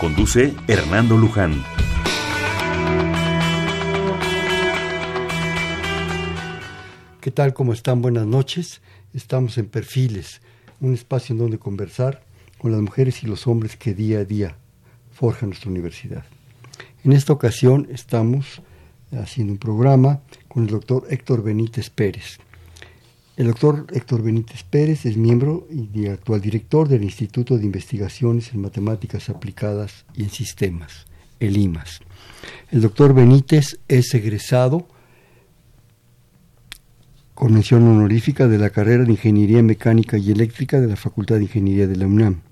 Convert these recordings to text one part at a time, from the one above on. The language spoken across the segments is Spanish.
Conduce Hernando Luján. ¿Qué tal? ¿Cómo están? Buenas noches. Estamos en Perfiles, un espacio en donde conversar con las mujeres y los hombres que día a día forjan nuestra universidad. En esta ocasión estamos haciendo un programa con el doctor Héctor Benítez Pérez. El doctor Héctor Benítez Pérez es miembro y actual director del Instituto de Investigaciones en Matemáticas Aplicadas y en Sistemas, el IMAS. El doctor Benítez es egresado con mención honorífica de la carrera de Ingeniería Mecánica y Eléctrica de la Facultad de Ingeniería de la UNAM.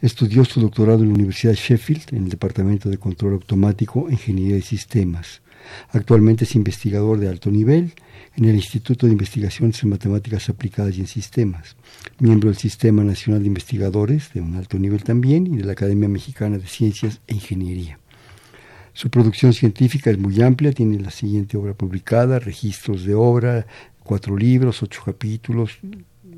Estudió su doctorado en la Universidad Sheffield en el Departamento de Control Automático e Ingeniería de Sistemas. Actualmente es investigador de alto nivel en el Instituto de Investigaciones en Matemáticas Aplicadas y en Sistemas, miembro del Sistema Nacional de Investigadores de un alto nivel también y de la Academia Mexicana de Ciencias e Ingeniería. Su producción científica es muy amplia, tiene la siguiente obra publicada, registros de obra, cuatro libros, ocho capítulos,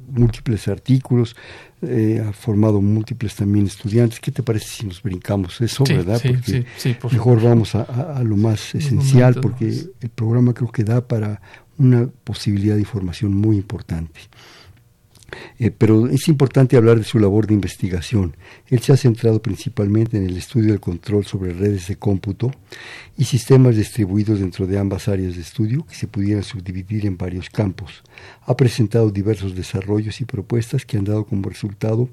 múltiples artículos, eh, ha formado múltiples también estudiantes. ¿Qué te parece si nos brincamos eso, verdad? porque mejor vamos a, lo más esencial, porque el programa creo que da para una posibilidad de información muy importante. Eh, pero es importante hablar de su labor de investigación. Él se ha centrado principalmente en el estudio del control sobre redes de cómputo y sistemas distribuidos dentro de ambas áreas de estudio que se pudieran subdividir en varios campos. Ha presentado diversos desarrollos y propuestas que han dado como resultado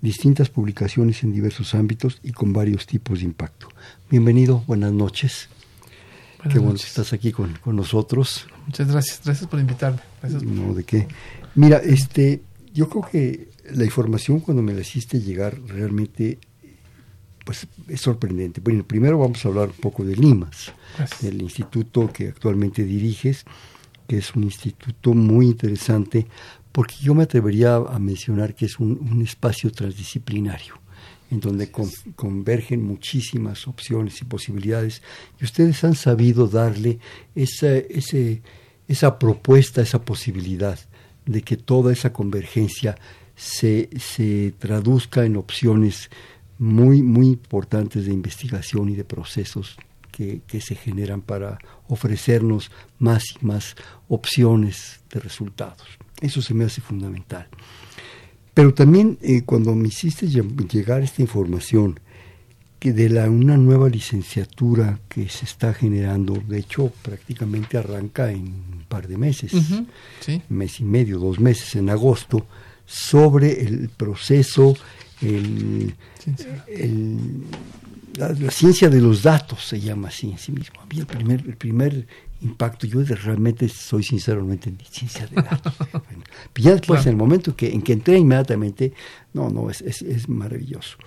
distintas publicaciones en diversos ámbitos y con varios tipos de impacto. Bienvenido, buenas noches. Qué bueno que estás aquí con, nosotros. Muchas gracias, gracias por invitarme. No, de qué. Mira, este, yo creo que la información cuando me la hiciste llegar realmente pues es sorprendente. Bueno, primero vamos a hablar un poco de Limas, del instituto que actualmente diriges, que es un instituto muy interesante, porque yo me atrevería a mencionar que es un, espacio transdisciplinario, en donde convergen muchísimas opciones y posibilidades, y ustedes han sabido darle esa, ese, esa propuesta, esa posibilidad de que toda esa convergencia se, se traduzca en opciones muy, muy importantes de investigación y de procesos que, se generan para ofrecernos más y más opciones de resultados. Eso se me hace fundamental. Pero también eh, cuando me hiciste llegar esta información que de la, una nueva licenciatura que se está generando, de hecho prácticamente arranca en par de meses, mes y medio, dos meses, en agosto, sobre el proceso, el, la, ciencia de los datos se llama así en sí mismo. Había el primer, el primer impacto, yo realmente soy sinceramente en ciencia de datos. ya después, en el momento que, en que entré inmediatamente, no, no, es, es, maravilloso.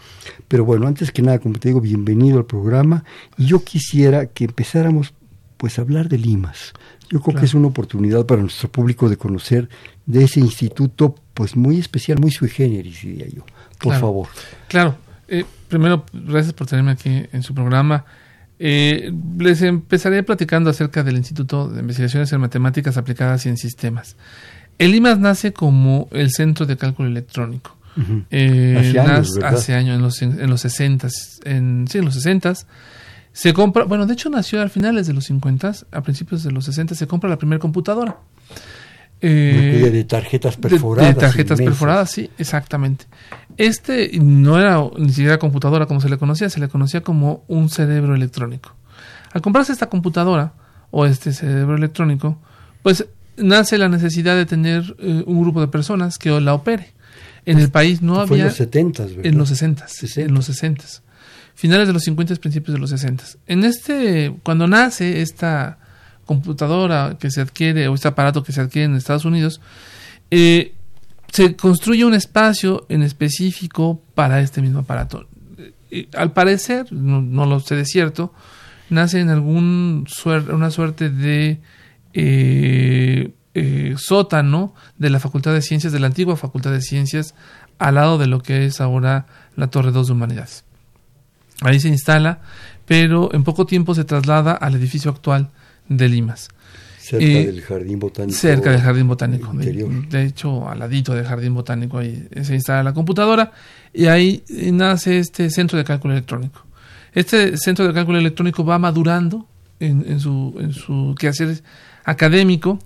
Pero bueno, antes que nada, como te digo, bienvenido al programa. Y yo quisiera que empezáramos pues a hablar de Limas. Yo creo que es una oportunidad para nuestro público de conocer de ese instituto, pues muy especial, muy sui generis, diría yo. Por favor. Claro. Eh, primero, gracias por tenerme aquí en su programa. Eh, les empezaré platicando acerca del Instituto de Investigaciones en Matemáticas Aplicadas y en Sistemas. El IMAS nace como el Centro de Cálculo Electrónico. Eh, hace años, hace años, en los, en los 60, en, sí, en los 60 se compra, bueno, de hecho nació a finales de los 50, a principios de los 60 se compra la primera computadora. Eh, de tarjetas perforadas. De, tarjetas perforadas, sí, exactamente. Este no era ni siquiera computadora como se le conocía, se le conocía como un cerebro electrónico. Al comprarse esta computadora o este cerebro electrónico, pues nace la necesidad de tener eh, un grupo de personas que la opere. En el país no había... en los 70, ¿verdad? En los 60, en los 60. Finales de los 50, principios de los 60. En este, cuando nace esta computadora que se adquiere o este aparato que se adquiere en Estados Unidos, eh, se construye un espacio en específico para este mismo aparato. al parecer, no, lo sé de cierto, nace en algún una suerte de eh, eh, sótano de la Facultad de Ciencias, de la antigua Facultad de Ciencias, al lado de lo que es ahora la Torre 2 de Humanidades. Ahí se instala, pero en poco tiempo se traslada al edificio actual de Limas. Cerca del jardín botánico. Cerca del jardín botánico. De, hecho, al ladito del jardín botánico ahí se instala la computadora y ahí nace este centro de cálculo electrónico. Este centro de cálculo electrónico va madurando en, su, en su quehacer académico.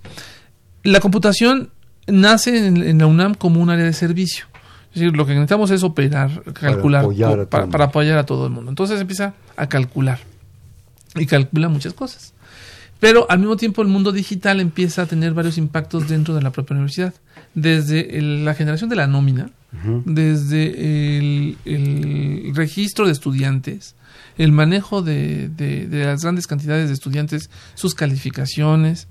La computación nace en, la UNAM como un área de servicio. Es decir, lo que necesitamos es operar, calcular, para apoyar a todo el mundo. Entonces empieza a calcular y calcula muchas cosas. Pero al mismo tiempo el mundo digital empieza a tener varios impactos dentro de la propia universidad. Desde la generación de la nómina, desde el, registro de estudiantes, el manejo de, las grandes cantidades de estudiantes, sus calificaciones,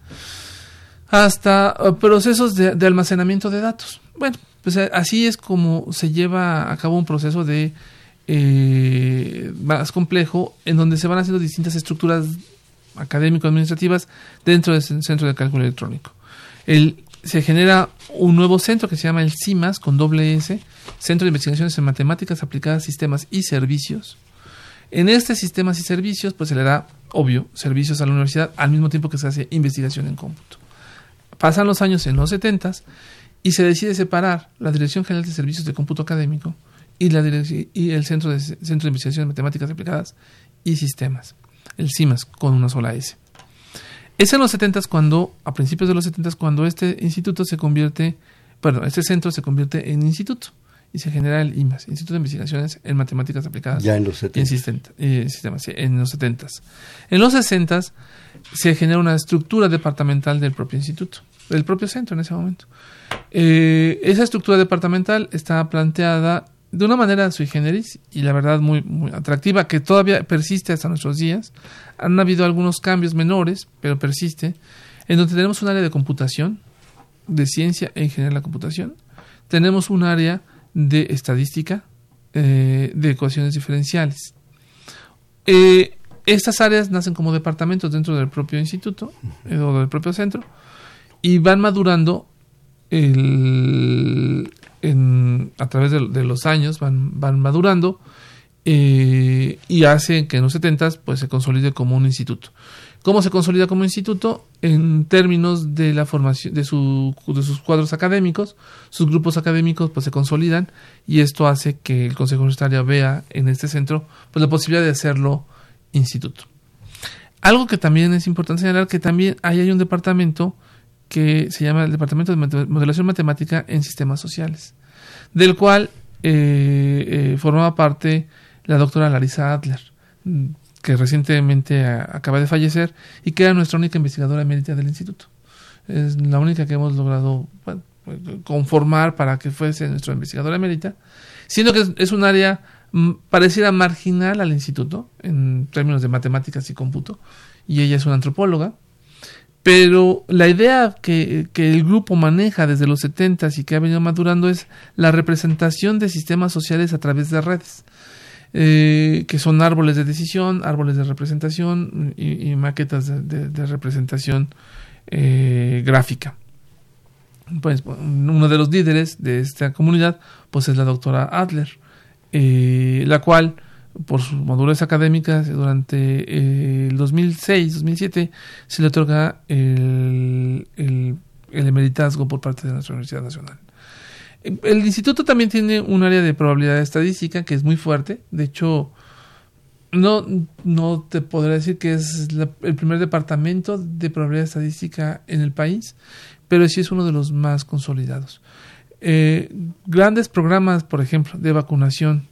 hasta uh, procesos de, almacenamiento de datos. Bueno, pues eh, así es como se lleva a cabo un proceso de eh, más complejo en donde se van haciendo distintas estructuras académico-administrativas dentro del centro de cálculo electrónico. El, se genera un nuevo centro que se llama el CIMAS con doble S, Centro de Investigaciones en Matemáticas Aplicadas Sistemas y Servicios. En este sistemas y servicios, pues se le da, obvio, servicios a la universidad al mismo tiempo que se hace investigación en cómputo. Pasan los años en los 70 y se decide separar la Dirección General de Servicios de Cómputo Académico y, la y el Centro de, Centro de Investigación en Matemáticas Aplicadas y Sistemas el CIMAS, con una sola S. Es en los 70 cuando, a principios de los 70 cuando este instituto se convierte, bueno, este centro se convierte en instituto y se genera el IMAS, Instituto de Investigaciones en Matemáticas Aplicadas. Ya en los 70. En, sistemas, en los 70. En los 60 se genera una estructura departamental del propio instituto, del propio centro en ese momento. Eh, esa estructura departamental está planteada de una manera sui generis y la verdad muy, muy atractiva que todavía persiste hasta nuestros días. Han habido algunos cambios menores, pero persiste, en donde tenemos un área de computación, de ciencia e ingeniería de la computación, tenemos un área de estadística, eh, de ecuaciones diferenciales. Eh, estas áreas nacen como departamentos dentro del propio instituto eh, o del propio centro y van madurando el, a través de, los años van, van madurando eh, y hacen que en los 70 pues se consolide como un instituto. ¿Cómo se consolida como instituto? En términos de la formación de, su, de sus cuadros académicos, sus grupos académicos pues se consolidan y esto hace que el Consejo Universitario vea en este centro pues la posibilidad de hacerlo instituto. Algo que también es importante señalar que también ahí hay un departamento que se llama el Departamento de Modelación Matemática en Sistemas Sociales, del cual eh, eh, formaba parte la doctora Larisa Adler, que recientemente acaba de fallecer y que era nuestra única investigadora emérita del instituto. Es la única que hemos logrado conformar para que fuese nuestra investigadora emérita, siendo que es un área mm, pareciera marginal al instituto en términos de matemáticas y cómputo, y ella es una antropóloga, pero la idea que, el grupo maneja desde los 70 y que ha venido madurando es la representación de sistemas sociales a través de redes, eh, que son árboles de decisión, árboles de representación y, maquetas de, representación eh, gráfica. Pues uno de los líderes de esta comunidad pues es la doctora Adler, eh, la cual por sus madurez académicas durante eh, el 2006-2007 se le otorga el, el, emeritazgo por parte de nuestra Universidad Nacional. El instituto también tiene un área de probabilidad estadística que es muy fuerte. De hecho, no, no te podría decir que es el primer departamento de probabilidad estadística en el país, pero sí es uno de los más consolidados. Eh, grandes programas, por ejemplo, de vacunación,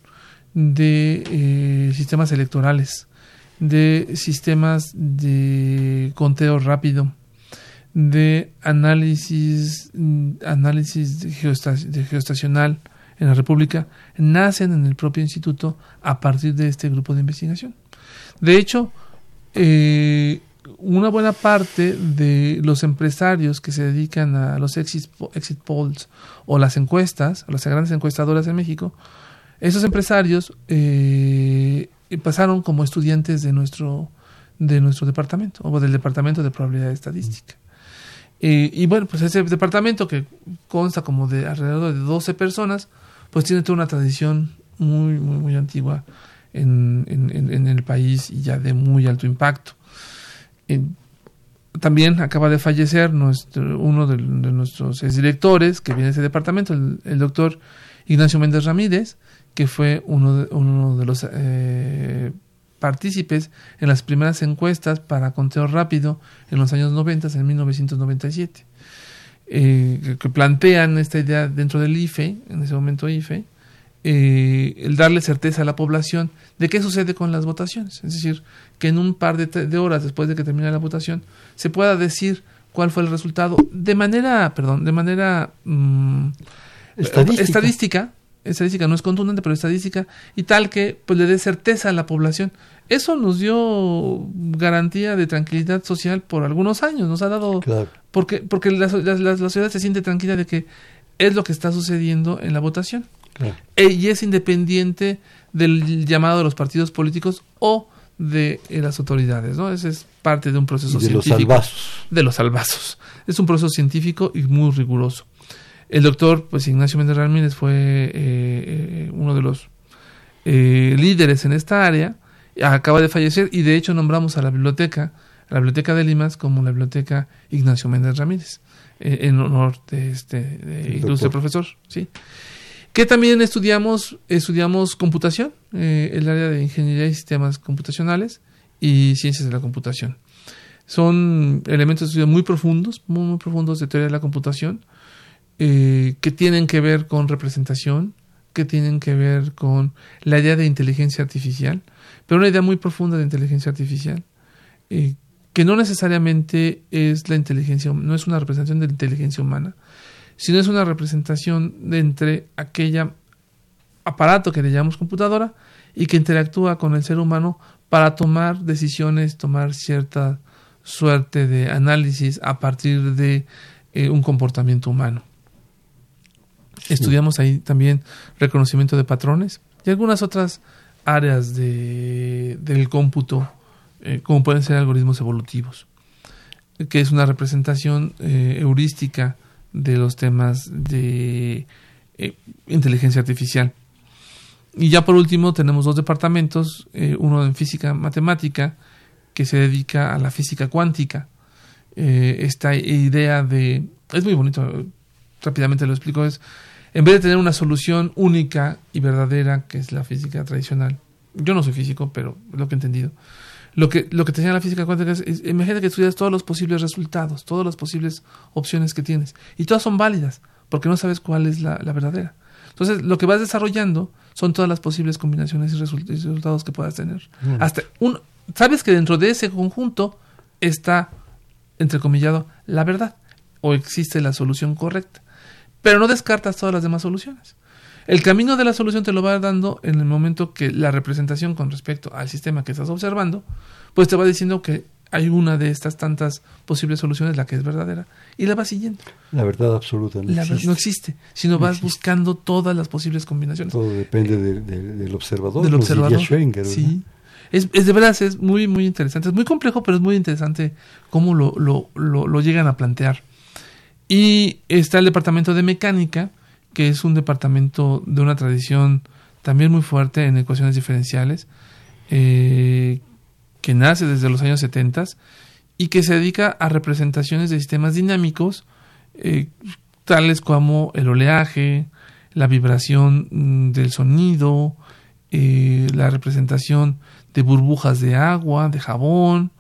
de eh, sistemas electorales, de sistemas de conteo rápido, de análisis, análisis de, geoestacional en la República, nacen en el propio instituto a partir de este grupo de investigación. De hecho, eh, una buena parte de los empresarios que se dedican a los exit, exit polls o las encuestas, las grandes encuestadoras en México, Esos empresarios eh, pasaron como estudiantes de nuestro, de nuestro departamento, o del departamento de probabilidad estadística. Eh, y bueno, pues ese departamento que consta como de alrededor de 12 personas, pues tiene toda una tradición muy, muy, muy antigua en, en, el país y ya de muy alto impacto. también acaba de fallecer nuestro, uno de, nuestros directores que viene de ese departamento, el, doctor Ignacio Méndez Ramírez, que fue uno de, uno de los eh, partícipes en las primeras encuestas para conteo rápido en los años 90, en 1997, eh, que plantean esta idea dentro del IFE, en ese momento IFE, eh, el darle certeza a la población de qué sucede con las votaciones. Es decir, que en un par de, horas después de que termine la votación se pueda decir cuál fue el resultado de manera, perdón, de manera mm, estadística estadística no es contundente, pero estadística, y tal que pues le dé certeza a la población. Eso nos dio garantía de tranquilidad social por algunos años, nos ha dado... Porque, porque la, la, sociedad se siente tranquila de que es lo que está sucediendo en la votación. E, y es independiente del llamado de los partidos políticos o de eh, las autoridades, ¿no? Ese es parte de un proceso de científico. Los albazos. De los albazos. Es un proceso científico y muy riguroso. El doctor, pues Ignacio Méndez Ramírez fue eh, eh, uno de los eh, líderes en esta área, acaba de fallecer y de hecho nombramos a la biblioteca, la biblioteca de Limas como la biblioteca Ignacio Méndez Ramírez, en honor de este ilustre profesor, sí. Que también estudiamos, estudiamos computación, el área de ingeniería y sistemas computacionales y ciencias de la computación. Son elementos de estudio muy profundos, muy, muy profundos de teoría de la computación eh, que tienen que ver con representación, que tienen que ver con la idea de inteligencia artificial, pero una idea muy profunda de inteligencia artificial, eh, que no necesariamente es la inteligencia, no es una representación de la inteligencia humana, sino es una representación de entre aquella aparato que le llamamos computadora y que interactúa con el ser humano para tomar decisiones, tomar cierta suerte de análisis a partir de eh, un comportamiento humano. Estudiamos ahí también reconocimiento de patrones y algunas otras áreas de, del cómputo, eh, como pueden ser algoritmos evolutivos, que es una representación eh, heurística de los temas de eh, inteligencia artificial. Y ya por último tenemos dos departamentos, uno en física matemática, que se dedica a la física cuántica. esta idea de... Es muy bonito, rápidamente lo explico, es en vez de tener una solución única y verdadera, que es la física tradicional, yo no soy físico, pero lo que he entendido, lo que, lo que te enseña la física cuántica es, imagínate que estudias todos los posibles resultados, todas las posibles opciones que tienes, y todas son válidas, porque no sabes cuál es la, verdadera. Entonces, lo que vas desarrollando son todas las posibles combinaciones y, resultados que puedas tener. Mm. Hasta un, sabes que dentro de ese conjunto está, entrecomillado, la verdad, o existe la solución correcta pero no descartas todas las demás soluciones. El camino de la solución te lo va dando en el momento que la representación con respecto al sistema que estás observando, pues te va diciendo que hay una de estas tantas posibles soluciones, la que es verdadera, y la vas siguiendo. La verdad absoluta no, existe. no existe, sino vas buscando todas las posibles combinaciones. Todo depende del observador. Del observador. sí. Es, es, de verdad, es muy, muy interesante. Es muy complejo, pero es muy interesante cómo lo, lo, lo llegan a plantear. Y está el departamento de mecánica, que es un departamento de una tradición también muy fuerte en ecuaciones diferenciales, eh, que nace desde los años 70 y que se dedica a representaciones de sistemas dinámicos, eh, tales como el oleaje, la vibración mm, del sonido, eh, la representación de burbujas de agua, de jabón,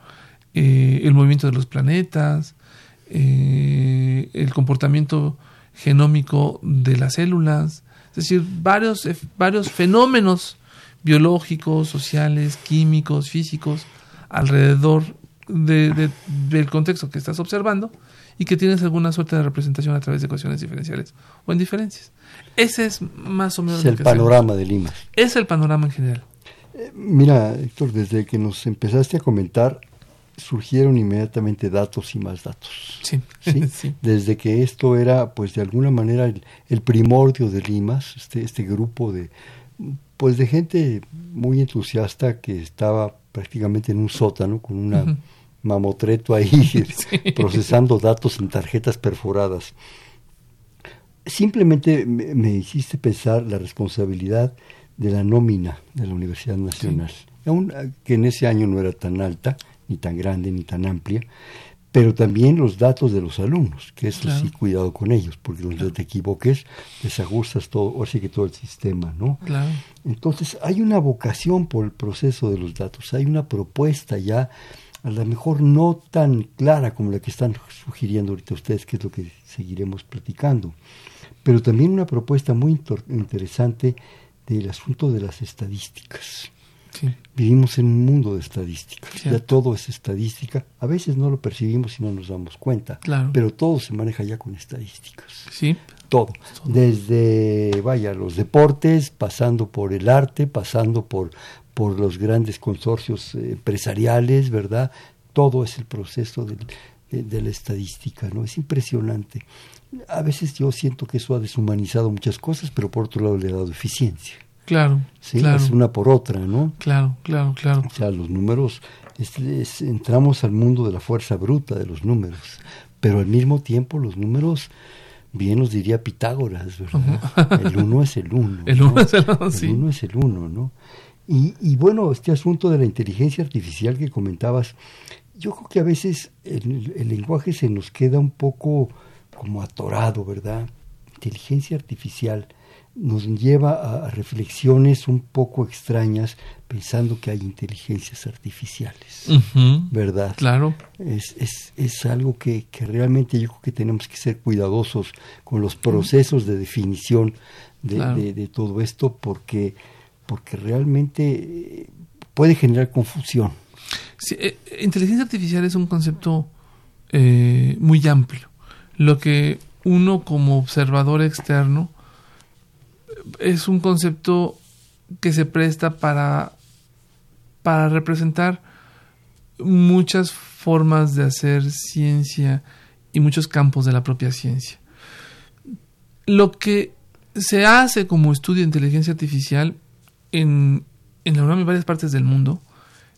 el movimiento de los planetas, eh, el comportamiento genómico de las células, es decir, varios, eh, varios fenómenos biológicos, sociales, químicos, físicos, alrededor de, del contexto que estás observando y que tienes alguna suerte de representación a través de ecuaciones diferenciales o en diferencias. Ese es más o menos el panorama de Lima. Es el panorama en general. Eh, mira, Héctor, desde que nos empezaste a comentar, surgieron inmediatamente datos y más datos. Sí. ¿sí? Desde que esto era, pues de alguna manera, el, primordio de Limas, este, este grupo de, Pues de gente muy entusiasta que estaba prácticamente en un sótano con una mamotreto ahí procesando datos en tarjetas perforadas. Simplemente me, hiciste pensar la responsabilidad de la nómina de la Universidad Nacional, aun que en ese año no era tan alta, ni tan grande, ni tan amplia, pero también los datos de los alumnos, que eso sí, cuidado con ellos, porque donde te equivoques, desajustas todo, o sí que todo el sistema, ¿no? Claro. Entonces, hay una vocación por el proceso de los datos, hay una propuesta ya, a lo mejor no tan clara como la que están sugiriendo ahorita ustedes, que es lo que seguiremos platicando, pero también una propuesta muy interesante del asunto de las estadísticas. Vivimos en un mundo de estadísticas. Ya todo es estadística. A veces no lo percibimos y no nos damos cuenta. Pero todo se maneja ya con estadísticas. Sí. Todo. Desde, vaya, los deportes, pasando por el arte, pasando por, por los grandes consorcios eh, empresariales, ¿verdad? Todo es el proceso de, de, la estadística, ¿no? Es impresionante. A veces yo siento que eso ha deshumanizado muchas cosas, pero por otro lado le ha dado eficiencia. Claro. Sí, claro. es una por otra, ¿no? Claro, claro, claro. O sea, los números, entramos al mundo de la fuerza bruta de los números, pero al mismo tiempo los números, bien nos diría Pitágoras, ¿verdad? El uno es el uno. el uno es el uno, sí. El uno es el uno, ¿no? Y, y bueno, este asunto de la inteligencia artificial que comentabas, yo creo que a veces el, el lenguaje se nos queda un poco como atorado, ¿verdad? Inteligencia artificial nos lleva a reflexiones un poco extrañas pensando que hay inteligencias artificiales, ¿verdad? Claro. Es, es, es algo que, que, realmente yo creo que tenemos que ser cuidadosos con los procesos de definición de, de, todo esto porque, porque realmente eh, puede generar confusión. Sí, eh, inteligencia artificial es un concepto eh, muy amplio. Lo que uno como observador externo es un concepto que se presta para, para representar muchas formas de hacer ciencia y muchos campos de la propia ciencia. Lo que se hace como estudio de inteligencia artificial en, en la UNAM y varias partes del mundo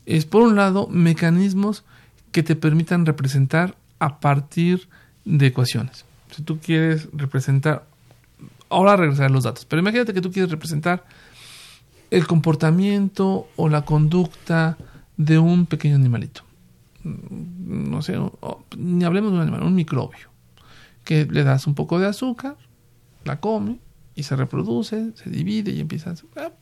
es, por un lado, mecanismos que te permitan representar a partir de ecuaciones. Si tú quieres representar ahora regresar a los datos, pero imagínate que tú quieres representar el comportamiento o la conducta de un pequeño animalito. Mm, no sé, ni hablemos de un animal, un microbio, que le das un poco de azúcar, la come y se reproduce, se divide y empieza a... Ah,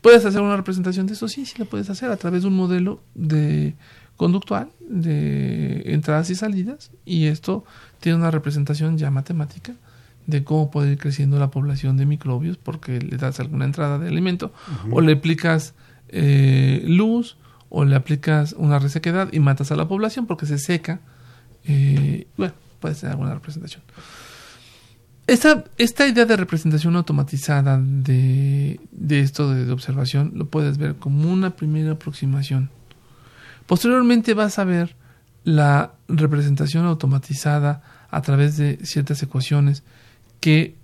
¿Puedes hacer una representación de eso? Sí, sí, lo puedes hacer a través de un modelo de conductual de entradas y salidas y esto tiene una representación ya matemática de cómo puede ir creciendo la población de microbios porque le das alguna entrada de alimento o le aplicas eh, luz o le aplicas una resequedad y matas a la población porque se seca. Eh, bueno, puede ser alguna representación. Esta, esta idea de representación automatizada de, de esto de, de, observación lo puedes ver como una primera aproximación. Posteriormente vas a ver la representación automatizada a través de ciertas ecuaciones que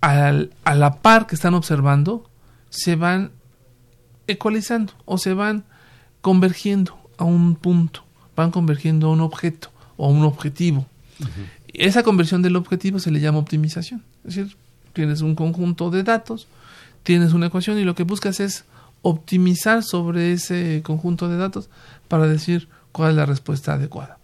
a la par que están observando se van ecualizando o se van convergiendo a un punto, van convergiendo a un objeto o a un objetivo. Esa conversión del objetivo se le llama optimización. Es decir, tienes un conjunto de datos, tienes una ecuación y lo que buscas es optimizar sobre ese conjunto de datos para decir cuál es la respuesta adecuada.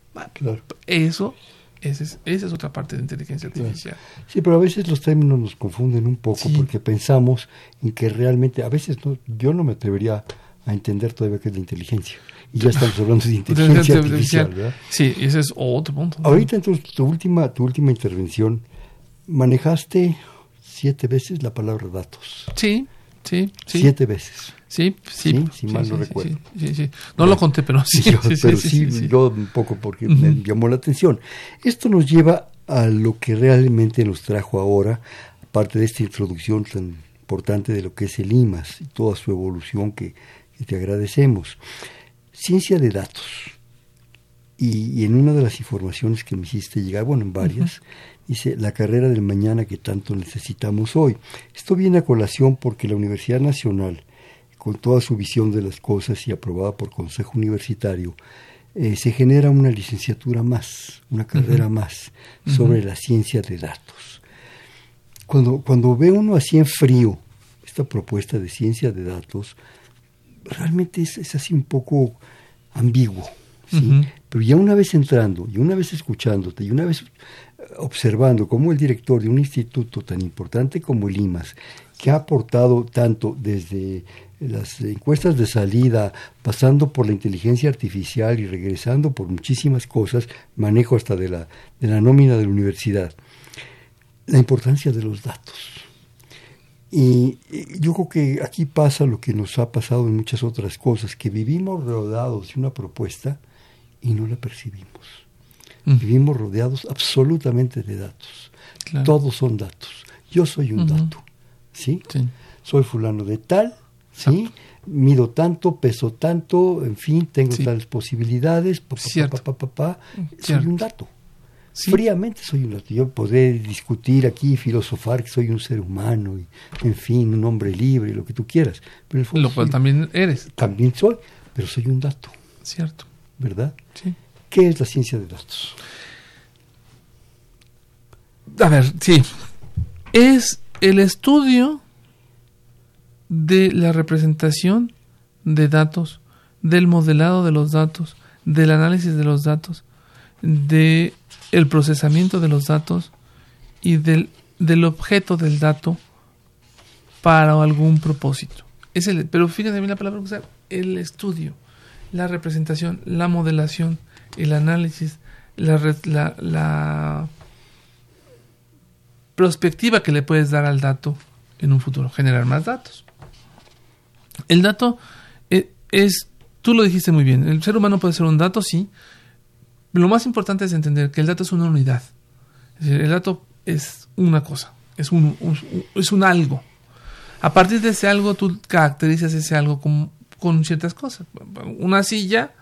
Eso esa es, esa es otra parte de inteligencia artificial. Sí, pero a veces los términos nos confunden un poco porque pensamos en que realmente, a veces no, yo no me atrevería a entender todavía qué es la inteligencia. Y ya estamos hablando de inteligencia artificial, ¿verdad? Sí, ese es otro punto. Ahorita entonces tu última, tu última intervención, manejaste siete veces la palabra datos. Sí, sí, sí. Siete veces. Sí, sí. si mal no recuerdo. No lo conté, pero sí. pero sí, yo un poco porque me llamó la atención. Esto nos lleva a lo que realmente nos trajo ahora, aparte de esta introducción tan importante de lo que es el IMAS y toda su evolución que, te agradecemos. Ciencia de datos. y, en una de las informaciones que me hiciste llegar, bueno, en varias, dice la carrera del mañana que tanto necesitamos hoy. Esto viene a colación porque la Universidad Nacional, con toda su visión de las cosas y aprobada por Consejo Universitario, eh, se genera una licenciatura más, una carrera más sobre la ciencia de datos. Cuando, cuando ve uno así en frío esta propuesta de ciencia de datos, realmente es, es así un poco ambiguo. Pero ya una vez entrando, y una vez escuchándote, y una vez observando cómo el director de un instituto tan importante como el IMAS, que ha aportado tanto desde las encuestas de salida, pasando por la inteligencia artificial y regresando por muchísimas cosas, manejo hasta de la, de la nómina de la universidad, la importancia de los datos. Y yo creo que aquí pasa lo que nos ha pasado en muchas otras cosas, que vivimos rodeados de una propuesta y no la percibimos. Vivimos rodeados absolutamente de datos. Todos son datos. Yo soy un dato. ¿sí? Soy fulano de tal, ¿sí? Mido tanto, peso tanto, en fin, tengo tales posibilidades, pa, pa, soy un dato. Fríamente soy un dato. Yo podré discutir aquí, filosofar que soy un ser humano, y, en fin, un hombre libre, lo que tú quieras. Pero lo cual también eres. También soy, pero soy un dato. Cierto. ¿verdad? Sí. ¿Qué es la ciencia de datos? A ver, sí. Es el estudio de la representación de datos, del modelado de los datos, del análisis de los datos, de el procesamiento de los datos y del, del objeto del dato para algún propósito. Es el, pero fíjate bien la palabra usar, el estudio la representación, la modelación, el análisis, la, la, la perspectiva que le puedes dar al dato en un futuro, generar más datos. El dato eh, es, tú lo dijiste muy bien, el ser humano puede ser un dato, sí. Lo más importante es entender que el dato es una unidad. el dato es una cosa, es un, es un algo. A partir de ese algo, tú caracterizas ese algo como con ciertas cosas. Una silla,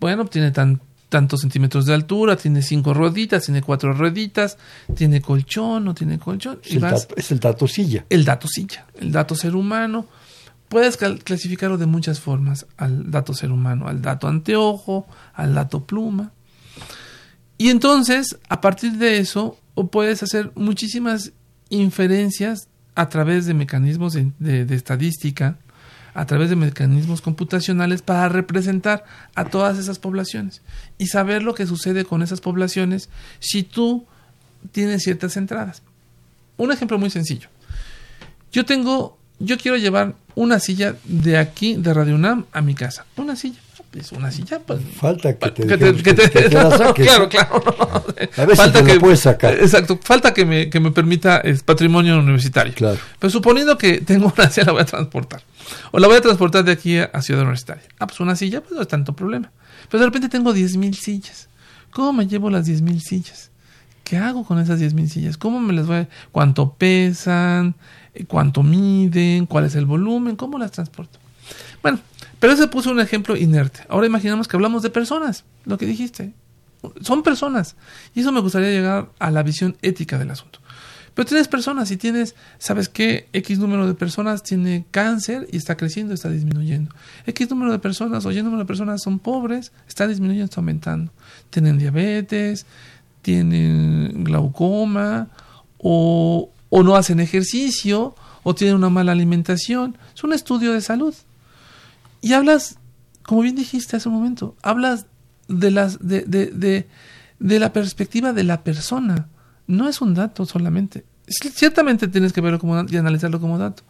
bueno, tiene tan, tantos centímetros de altura, tiene cinco rueditas, tiene cuatro rueditas, tiene colchón, no tiene colchón. Es, el, dato, es el dato silla. El dato silla, el dato ser humano. Puedes clasificarlo de muchas formas al dato ser humano, al dato anteojo, al dato pluma. Y entonces, a partir de eso, puedes hacer muchísimas inferencias a través de mecanismos de estadística, a través de mecanismos computacionales para representar a todas esas poblaciones y saber lo que sucede con esas poblaciones si tú tienes ciertas entradas. Un ejemplo muy sencillo. Yo tengo, yo quiero llevar una silla de aquí, de Radio UNAM, a mi casa. Una silla. Pues una silla. Pues, falta que te, la saques. Claro, claro. A ver falta que, puedes sacar. Exacto. Falta que me, que me permita es, patrimonio universitario. Claro. Pero suponiendo que tengo una silla, la voy a transportar. O la voy a transportar de aquí a Ciudad Universitaria. Ah, pues una silla, pues no es tanto problema. Pero de repente tengo 10.000 sillas. ¿Cómo me llevo las 10.000 sillas? ¿Qué hago con esas 10.000 sillas? ¿Cómo me las voy a... ¿Cuánto pesan? ¿Cuánto miden? ¿Cuál es el volumen? ¿Cómo las transporto? Bueno, pero ese puso un ejemplo inerte. Ahora imaginamos que hablamos de personas, lo que dijiste. Son personas. Y eso me gustaría llegar a la visión ética del asunto. Pero tienes personas y tienes, ¿sabes qué? X número de personas tiene cáncer y está creciendo, está disminuyendo. X número de personas o Y número de personas son pobres, está disminuyendo, está aumentando. Tienen diabetes, tienen glaucoma o, o no hacen ejercicio o tienen una mala alimentación. Es un estudio de salud. Y hablas, como bien dijiste hace un momento, hablas de, las, de, de, de, la perspectiva de la persona no es un dato solamente. Ciertamente tienes que verlo como y analizarlo como dato.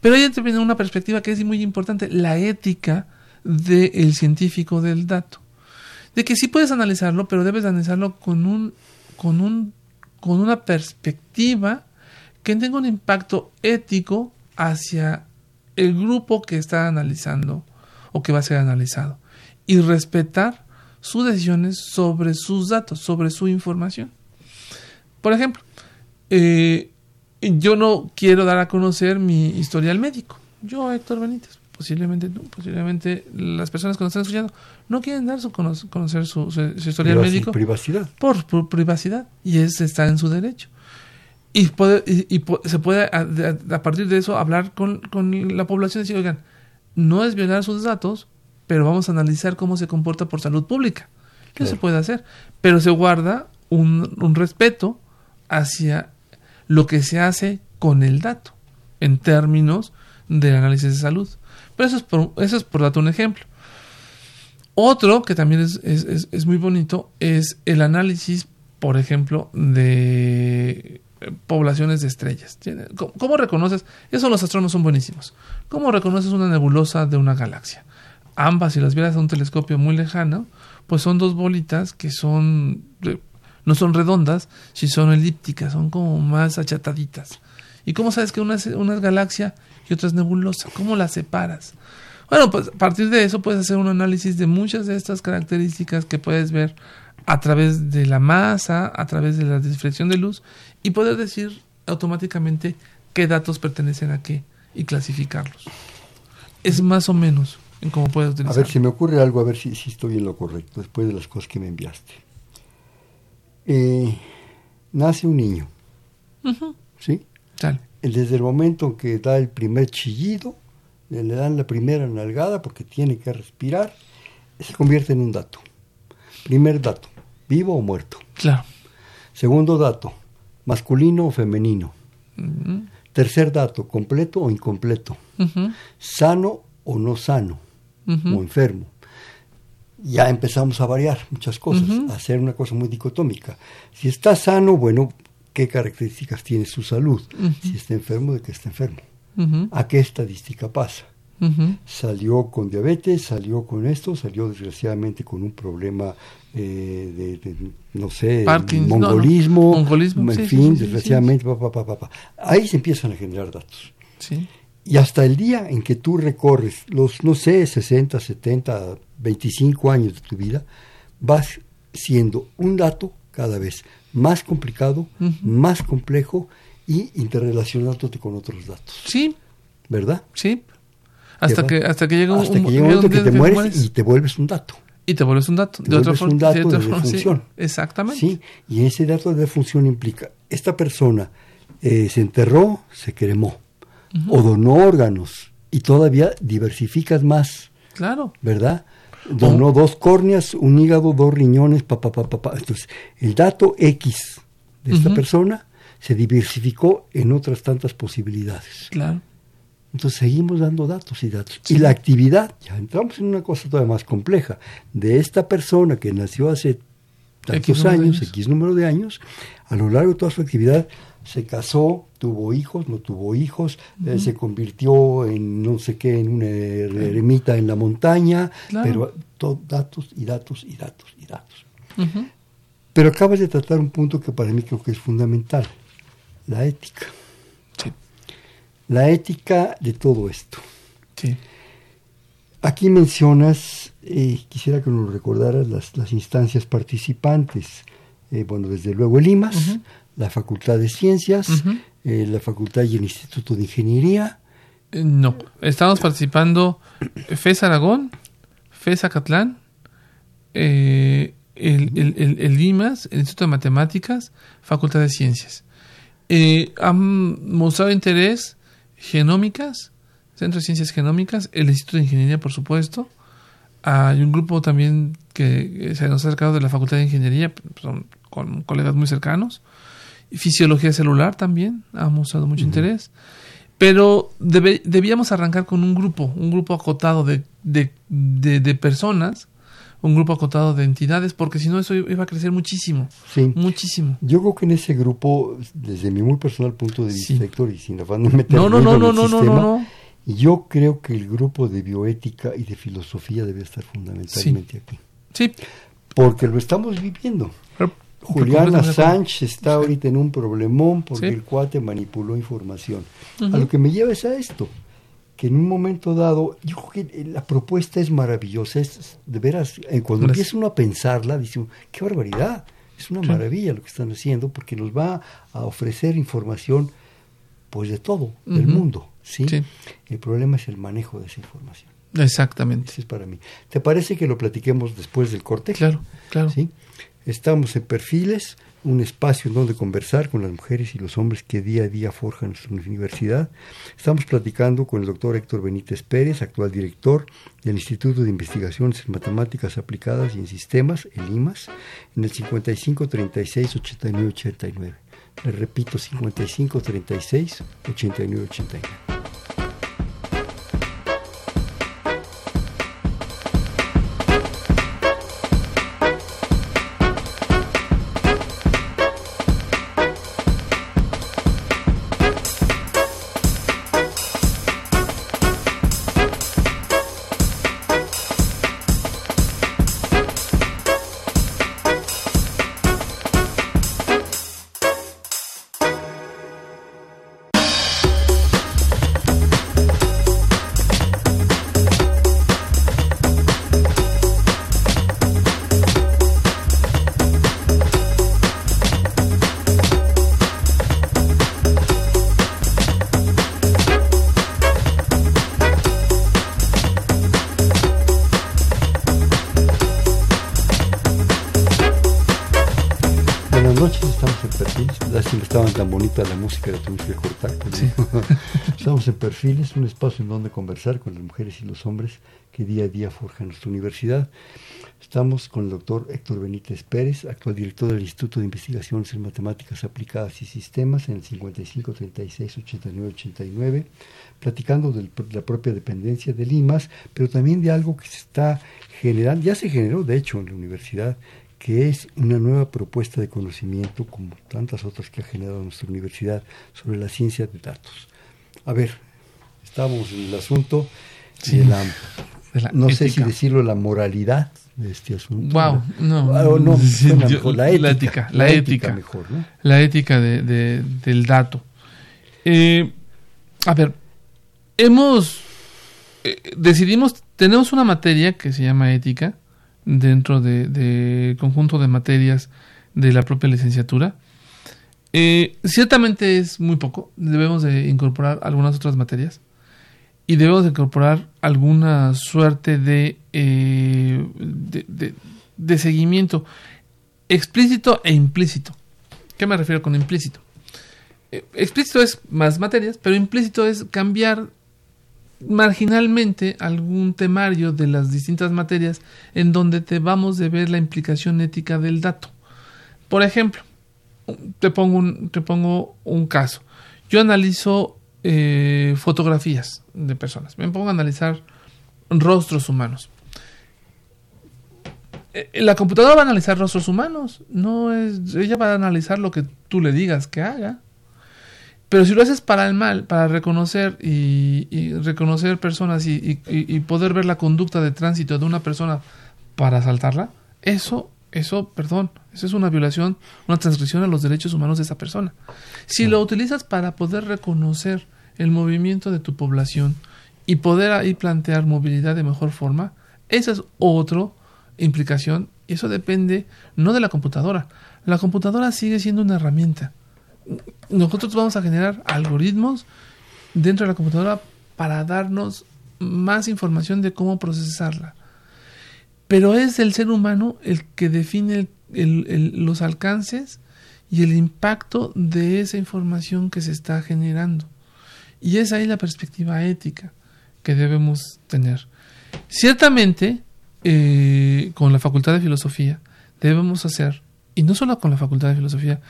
Pero ahí viene una perspectiva que es muy importante, la ética del científico del dato. De que sí puedes analizarlo, pero debes analizarlo con un, con un, con una perspectiva que tenga un impacto ético hacia el grupo que está analizando o que va a ser analizado. Y respetar sus decisiones sobre sus datos, sobre su información. Por ejemplo, eh, yo no quiero dar a conocer mi historial médico. Yo, Héctor Benítez, posiblemente no, posiblemente las personas que nos están escuchando no quieren dar su conocer su, su, historial médico. Privacidad. Por, privacidad. Y es está en su derecho. Y, puede, y, se puede, a, partir de eso, hablar con, con la población y decir, oigan, no es violar sus datos, pero vamos a analizar cómo se comporta por salud pública. ¿Qué se puede hacer? Pero se guarda un, un respeto hacia lo que se hace con el dato en términos del análisis de salud. Pero eso es por, eso es por darte un ejemplo. Otro que también es, es, es, muy bonito es el análisis, por ejemplo, de poblaciones de estrellas. ¿Cómo, reconoces? Eso los astrónomos son buenísimos. ¿Cómo reconoces una nebulosa de una galaxia? Ambas, si las vieras a un telescopio muy lejano, pues son dos bolitas que son, no son redondas, si son elípticas, son como más achataditas. ¿Y cómo sabes que una es, una es galaxia y otra es nebulosa? ¿Cómo las separas? Bueno, pues a partir de eso puedes hacer un análisis de muchas de estas características que puedes ver a través de la masa, a través de la difracción de luz y poder decir automáticamente qué datos pertenecen a qué y clasificarlos. Es más o menos en cómo puedes utilizar. A ver si me ocurre algo, a ver si, si, estoy en lo correcto después de las cosas que me enviaste. Eh, nace un niño, ¿sí? Desde el momento en que da el primer chillido, le dan la primera nalgada porque tiene que respirar, se convierte en un dato. Primer dato, vivo o muerto. Claro. Segundo dato, masculino o femenino. Tercer dato, completo o incompleto. Sano o no sano, o enfermo. Ya empezamos a variar muchas cosas, a hacer una cosa muy dicotómica. Si está sano, bueno, qué características tiene su salud, si está enfermo, de qué está enfermo, a qué estadística pasa. Salió con diabetes, salió con esto, salió desgraciadamente con un problema eh, de, no sé, mongolismo, en fin, desgraciadamente, ahí se empiezan a generar datos. Y hasta el día en que tú recorres los, no sé, 60, 70, 25 años de tu vida, vas siendo un dato cada vez más complicado, más complejo y interrelacionándote con otros datos. Sí. ¿Verdad? Sí. Hasta que, hasta que llega un, hasta que llega un momento que te mueres, y te vuelves un dato. Y te vuelves un dato. de otra forma, un dato de, función. exactamente. Sí, y ese dato de función implica, esta persona eh, se enterró, se cremó, o donó órganos, y todavía diversificas más. Claro. ¿Verdad? donó dos córneas, un hígado, dos riñones, papá, papá, papá. Entonces, el dato X de esta persona se diversificó en otras tantas posibilidades. Claro. Entonces seguimos dando datos y datos. Y la actividad, ya entramos en una cosa todavía más compleja, de esta persona que nació hace tantos años, X número de años, a lo largo de toda su actividad se casó, tuvo hijos, no tuvo hijos, eh, se convirtió en no sé qué, en una eremita en la montaña, pero todo, datos y datos y datos y datos. Pero acabas de tratar un punto que para mí creo que es fundamental, la ética. La ética de todo esto. Aquí mencionas, eh, quisiera que nos recordaras las, las instancias participantes. Eh, bueno, desde luego el IMAS, la Facultad de Ciencias, eh, la Facultad y el Instituto de Ingeniería. No, estamos participando FES Aragón, FES Acatlán, eh, el, el, el, IMAS, el Instituto de Matemáticas, Facultad de Ciencias. han mostrado interés genómicas, Centro de Ciencias Genómicas, el Instituto de Ingeniería, por supuesto. Hay un grupo también que se nos ha acercado de la Facultad de Ingeniería, son con colegas muy cercanos fisiología celular también ha mostrado mucho interés. Pero debíamos arrancar con un grupo, un grupo acotado de, de, de, personas, un grupo acotado de entidades, porque si no eso iba a crecer muchísimo. Sí. Muchísimo. Yo creo que en ese grupo, desde mi muy personal punto de vista, Héctor, y sin afán de meter no, no, no, no, no, no, no, yo creo que el grupo de bioética y de filosofía debe estar fundamentalmente aquí. Sí. Porque lo estamos viviendo. Juliana Sánchez está ahorita en un problemón porque el cuate manipuló información. A lo que me lleva es a esto, que en un momento dado, yo creo que la propuesta es maravillosa, es de veras, eh, cuando empieza uno a pensarla, dice, qué barbaridad, es una maravilla lo que están haciendo porque nos va a ofrecer información pues de todo, del mundo, ¿sí? El problema es el manejo de esa información. Exactamente. Ese es para mí. ¿Te parece que lo platiquemos después del corte? Claro, claro. ¿Sí? Estamos en Perfiles, un espacio en donde conversar con las mujeres y los hombres que día a día forjan nuestra universidad. Estamos platicando con el doctor Héctor Benítez Pérez, actual director del Instituto de Investigaciones en Matemáticas Aplicadas y en Sistemas, el IMAS, en el 55 36 89 89. Le repito, 55 36 89 89. La música la tuvimos que cortar. Estamos en Perfiles, un espacio en donde conversar con las mujeres y los hombres que día a día forjan nuestra universidad. Estamos con el doctor Héctor Benítez Pérez, actual director del Instituto de Investigaciones en Matemáticas Aplicadas y Sistemas en el 55 36 89 89, platicando de la propia dependencia del IMAS, pero también de algo que se está generando, ya se generó de hecho en la universidad, que es una nueva propuesta de conocimiento, como tantas otras que ha generado nuestra universidad, sobre la ciencia de datos. A ver, estamos en el asunto de, la, no sé si decirlo, la moralidad de este asunto. Wow, no, ah, no, la ética, la ética, mejor, la ética de, del dato. Eh, a ver, hemos, eh, decidimos, tenemos una materia que se llama ética, dentro de, conjunto de materias de la propia licenciatura. Eh, ciertamente es muy poco, debemos de incorporar algunas otras materias y debemos de incorporar alguna suerte de, eh, de, seguimiento explícito e implícito. ¿Qué me refiero con implícito? Eh, explícito es más materias, pero implícito es cambiar marginalmente algún temario de las distintas materias en donde te vamos de ver la implicación ética del dato. Por ejemplo, te pongo un, te pongo un caso. Yo analizo eh, fotografías de personas. Me pongo a analizar rostros humanos. Eh, la computadora va a analizar rostros humanos. No es, ella va a analizar lo que tú le digas que haga. Pero si lo haces para el mal, para reconocer y, reconocer personas y, poder ver la conducta de tránsito de una persona para asaltarla, eso, eso, perdón, eso es una violación, una transgresión a los derechos humanos de esa persona. Si lo utilizas para poder reconocer el movimiento de tu población y poder ahí plantear movilidad de mejor forma, esa es otra implicación y eso depende no de la computadora. La computadora sigue siendo una herramienta nosotros vamos a generar algoritmos dentro de la computadora para darnos más información de cómo procesarla. Pero es el ser humano el que define los alcances y el impacto de esa información que se está generando. Y es ahí la perspectiva ética que debemos tener. Ciertamente, eh, con la Facultad de Filosofía debemos hacer, y no solo con la Facultad de Filosofía,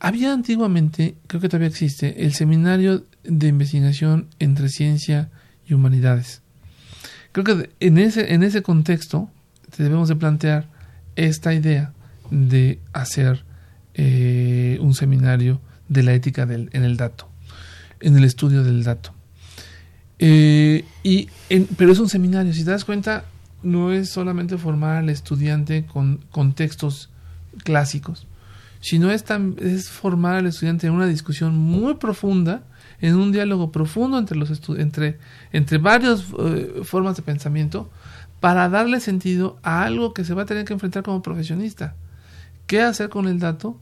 había antiguamente, creo que todavía existe, el seminario de investigación entre ciencia y humanidades. Creo que en ese, en ese contexto debemos de plantear esta idea de hacer eh, un seminario de la ética del, en el dato, en el estudio del dato. Eh, y pero es un seminario, si te das cuenta, no es solamente formar al estudiante con, con textos clásicos, sino es, es formar al estudiante en una discusión muy profunda, en un diálogo profundo entre, los entre, entre varias eh, formas de pensamiento, para darle sentido a algo que se va a tener que enfrentar como profesionista. ¿Qué hacer con el dato?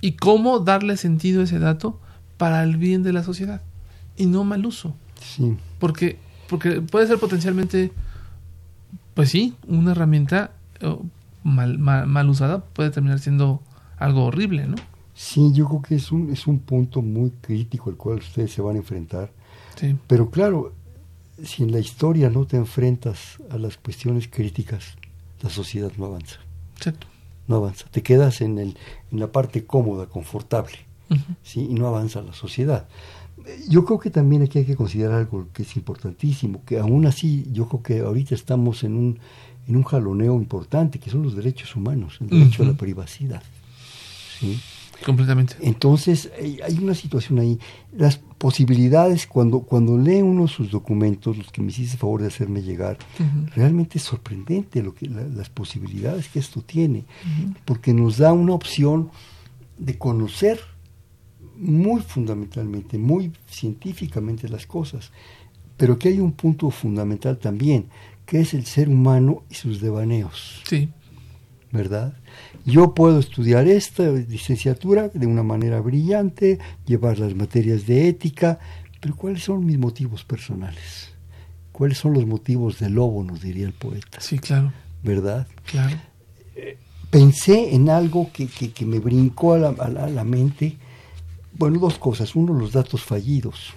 Y cómo darle sentido a ese dato para el bien de la sociedad. y no mal uso. Sí. Porque, porque puede ser potencialmente, pues sí, una herramienta mal, mal, usada puede terminar siendo algo horrible, ¿no? Sí, yo creo que es un, es un punto muy crítico al cual ustedes se van a enfrentar. Sí. Pero claro, si en la historia no te enfrentas a las cuestiones críticas, la sociedad no avanza. Exacto. No avanza. Te quedas en, el, en la parte cómoda, confortable, ¿sí? y no avanza la sociedad. Yo creo que también aquí hay que considerar algo que es importantísimo, que aún así yo creo que ahorita estamos en un, en un jaloneo importante, que son los derechos humanos, el derecho a la privacidad. ¿Sí? Completamente. Entonces, hay una situación ahí. Las posibilidades, cuando, cuando lee uno sus documentos, los que me hiciste favor de hacerme llegar, realmente es sorprendente lo que, las posibilidades que esto tiene, porque nos da una opción de conocer muy fundamentalmente, muy científicamente las cosas. Pero que hay un punto fundamental también, que es el ser humano y sus devaneos. Sí. ¿Verdad? Yo puedo estudiar esta licenciatura de una manera brillante, llevar las materias de ética, pero ¿cuáles son mis motivos personales? ¿Cuáles son los motivos del lobo, nos diría el poeta? Sí, claro. ¿Verdad? Claro. pensé en algo que, que, me brincó a la, a la, mente. Bueno, dos cosas. Uno, los datos fallidos.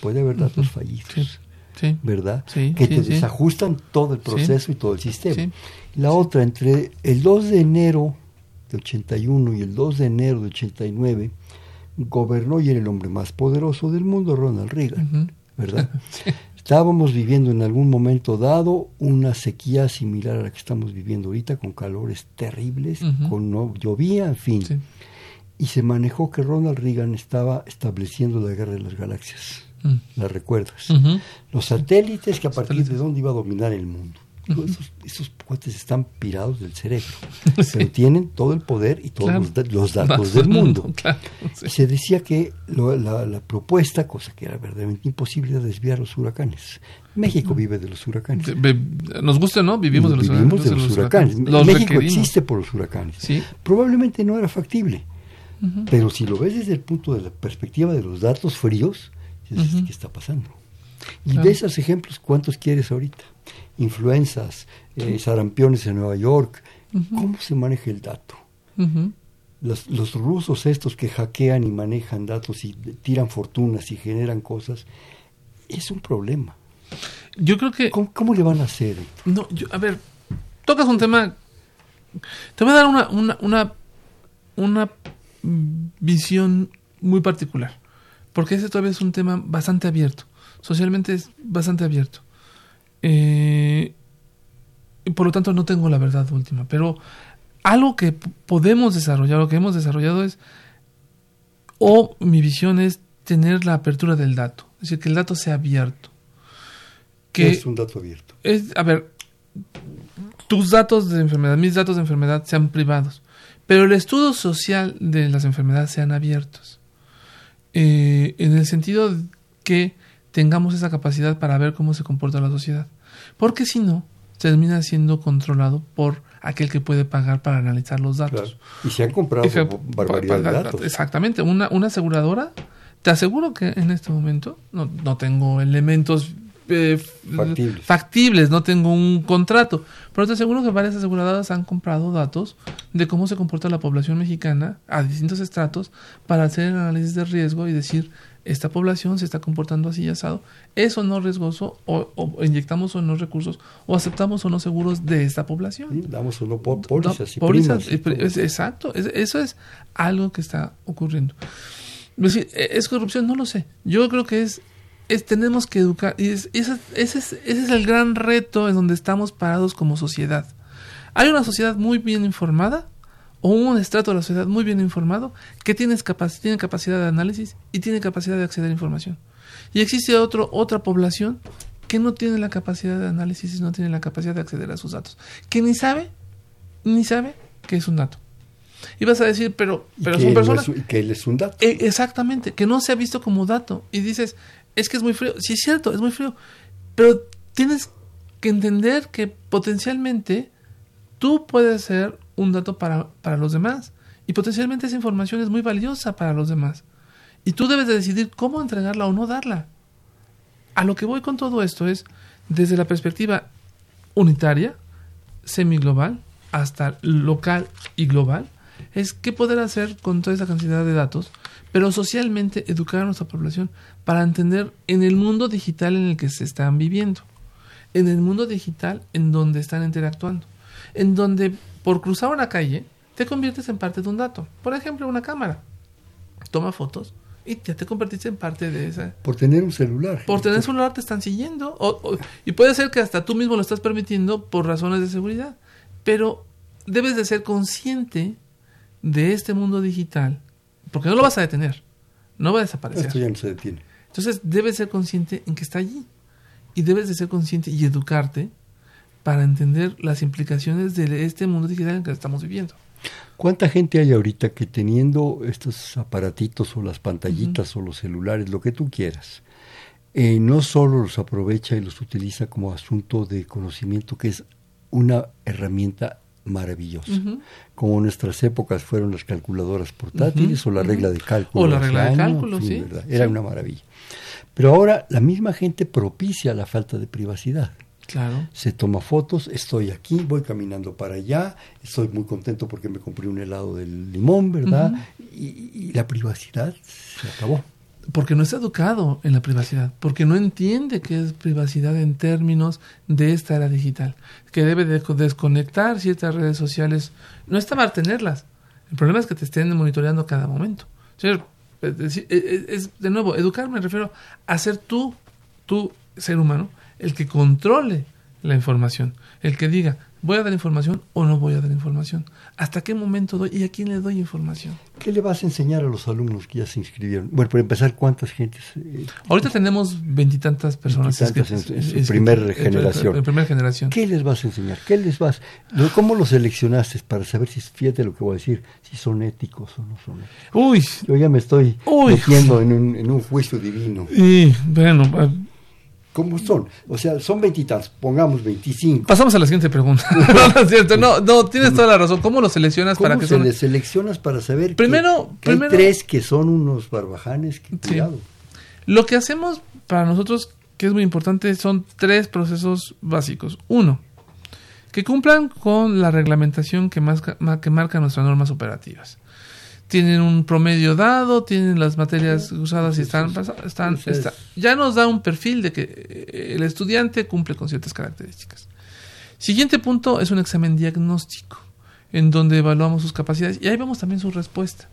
Puede haber datos fallidos. Sí. ¿Verdad? Sí, que te desajustan todo el proceso y todo el sistema. La otra, entre el 2 de enero de 81 y el 2 de enero de 89, gobernó y era el hombre más poderoso del mundo, Ronald Reagan, ¿verdad? Estábamos viviendo en algún momento dado una sequía similar a la que estamos viviendo ahorita, con calores terribles, con no llovía, en fin. Y se manejó que Ronald Reagan estaba estableciendo la guerra de las galaxias. Mm. ¿La recuerdas? Los satélites que a partir de dónde iba a dominar el mundo esos, esos cuates están pirados del cerebro, pero tienen todo el poder y todos los, datos del mundo. Se decía que la, propuesta, cosa que era verdaderamente imposible, era desviar los huracanes. México vive de los huracanes. Nos gusta, ¿no? Vivimos de los, huracanes. México existe por los huracanes. Probablemente no era factible, pero si lo ves desde el punto de la perspectiva de los datos fríos, dices, ¿qué está pasando? Y de esos ejemplos, ¿cuántos quieres ahorita? Influenzas, eh, sarampiones en Nueva York. ¿Cómo se maneja el dato? los, los, rusos estos que hackean y manejan datos y tiran fortunas y generan cosas, es un problema. Yo creo que... ¿Cómo, le van a hacer? No, a ver, tocas un tema... Te voy a dar una, una, una, una visión muy particular, porque ese todavía es un tema bastante abierto, socialmente es bastante abierto. Eh, y por lo tanto no tengo la verdad última, pero algo que podemos desarrollar, lo que hemos desarrollado es, o mi visión es tener la apertura del dato, es decir, que el dato sea abierto. Que es un dato abierto? Es, a ver, tus datos de enfermedad, mis datos de enfermedad sean privados, pero el estudio social de las enfermedades sean abiertos. Eh, en el sentido que tengamos esa capacidad para ver cómo se comporta la sociedad. Porque si no, termina siendo controlado por aquel que puede pagar para analizar los datos. Y se han comprado barbaridad de datos. Exactamente. Una, una aseguradora, te aseguro que en este momento no, no tengo elementos eh, factibles. no tengo un contrato, pero te aseguro que varias aseguradoras han comprado datos de cómo se comporta la población mexicana a distintos estratos para hacer el análisis de riesgo y decir esta población se está comportando así y asado, es o no riesgoso, o, inyectamos o no recursos, o aceptamos o no seguros de esta población. damos o no pólizas y Exacto, eso es algo que está ocurriendo. ¿Es corrupción? No lo sé. Yo creo que es, es tenemos que educar, y ese, ese, es, ese es el gran reto en donde estamos parados como sociedad. Hay una sociedad muy bien informada, o un estrato de la sociedad muy bien informado que tiene, tiene capacidad de análisis y tiene capacidad de acceder a información. Y existe otro, otra población que no tiene la capacidad de análisis y no tiene la capacidad de acceder a sus datos, que ni sabe, ni sabe que es un dato. Y vas a decir, pero, pero son personas... que él es un dato. E, exactamente, que no se ha visto como dato. Y dices, es que es muy frío. Sí, es cierto, es muy frío. Pero tienes que entender que potencialmente tú puedes ser un dato para, para los demás. Y potencialmente esa información es muy valiosa para los demás. Y tú debes de decidir cómo entregarla o no darla. A lo que voy con todo esto es, desde la perspectiva unitaria, semi-global, hasta local y global, es qué poder hacer con toda esa cantidad de datos, pero socialmente educar a nuestra población para entender en el mundo digital en el que se están viviendo, en el mundo digital en donde están interactuando, en donde por cruzar una calle te conviertes en parte de un dato. Por ejemplo, una cámara. Toma fotos y ya te convertiste en parte de esa. Por tener un celular. Por tener un celular te están siguiendo. y puede ser que hasta tú mismo lo estás permitiendo por razones de seguridad. Pero debes de ser consciente de este mundo digital, porque no lo vas a detener, no va a desaparecer. Esto ya no se detiene. Entonces debes ser consciente en que está allí y debes de ser consciente y educarte para entender las implicaciones de este mundo digital en que estamos viviendo. ¿Cuánta gente hay ahorita que teniendo estos aparatitos o las pantallitas o los celulares, lo que tú quieras, eh, no solo los aprovecha y los utiliza como asunto de conocimiento, que es una herramienta maravillosa. Como nuestras épocas fueron las calculadoras portátiles o la regla de cálculo. O la regla de cálculo, sí. Era una maravilla. Pero ahora la misma gente propicia la falta de privacidad. Claro. Se toma fotos, estoy aquí, voy caminando para allá, estoy muy contento porque me compré un helado del limón, ¿verdad? y, la privacidad se acabó porque no está educado en la privacidad, porque no entiende qué es privacidad en términos de esta era digital, que debe de desconectar ciertas redes sociales, no está mal tenerlas, el problema es que te estén monitoreando cada momento. es, es, de nuevo, educar me refiero a ser tú, tú, ser humano, el que controle la información, el que diga, ¿Voy a dar información o no voy a dar información? ¿Hasta qué momento doy y a quién le doy información? ¿Qué le vas a enseñar a los alumnos que ya se inscribieron? Bueno, por empezar, ¿cuántas gentes? Eh, Ahorita tenemos veintitantas personas en, su primera generación. En, primera generación. ¿Qué les vas a enseñar? ¿Qué les vas? ¿Cómo los seleccionaste para saber si, fíjate lo que voy a decir, si son éticos o no son éticos? Uy. Yo ya me estoy metiendo en un, en un juicio divino. Y, bueno, ¿Cómo son? O sea, son veintitantos, pongamos veinticinco. Pasamos a la siguiente pregunta. no, es cierto, no, no, tienes toda la razón. ¿Cómo los seleccionas para que se les seleccionas para saber primero, que, hay tres que son unos barbajanes? Que, cuidado. Lo que hacemos para nosotros, que es muy importante, son tres procesos básicos. Uno, que cumplan con la reglamentación que, más, que marca nuestras normas operativas tienen un promedio dado, tienen las materias usadas y están, están, ya nos da un perfil de que eh, el estudiante cumple con ciertas características. Siguiente punto es un examen diagnóstico, en donde evaluamos sus capacidades y ahí vemos también su respuesta.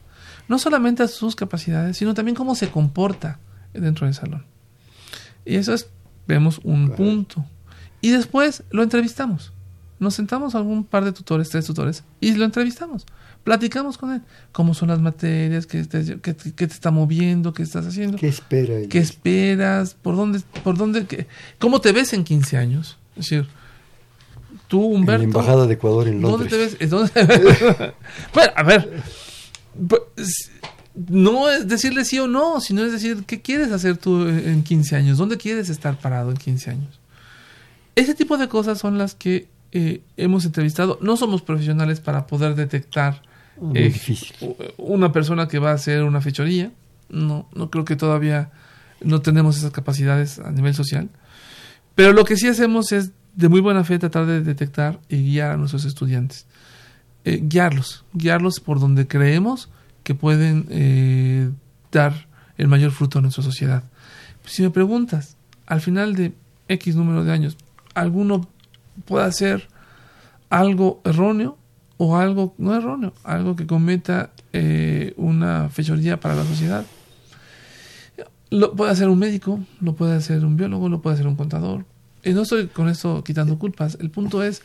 No solamente a sus capacidades, sino también cómo se comporta dentro del salón. Y eso es, vemos un punto. Y después lo entrevistamos. Nos sentamos a algún par de tutores, tres tutores, y lo entrevistamos platicamos con él. ¿Cómo son las materias? ¿Qué te, te está moviendo? ¿Qué estás haciendo? ¿Qué espera? ¿Qué esperas? ¿Por dónde? Por dónde qué? ¿Cómo te ves en 15 años? Es decir, tú, Humberto. En la Embajada de Ecuador en Londres. ¿Dónde te ves? bueno, a ver. Pues, no es decirle sí o no, sino es decir, ¿qué quieres hacer tú en 15 años? ¿Dónde quieres estar parado en 15 años? Ese tipo de cosas son las que eh, hemos entrevistado. No somos profesionales para poder detectar eh, una persona que va a hacer una fechoría. No, no creo que todavía no tenemos esas capacidades a nivel social. Pero lo que sí hacemos es de muy buena fe tratar de detectar y guiar a nuestros estudiantes. Eh, guiarlos, guiarlos por donde creemos que pueden eh, dar el mayor fruto a nuestra sociedad. Si me preguntas, al final de X número de años, ¿alguno puede hacer algo erróneo? O algo no erróneo, algo que cometa eh, una fechoría para la sociedad. Lo puede hacer un médico, lo puede hacer un biólogo, lo puede hacer un contador. Y no estoy con esto quitando culpas. El punto es,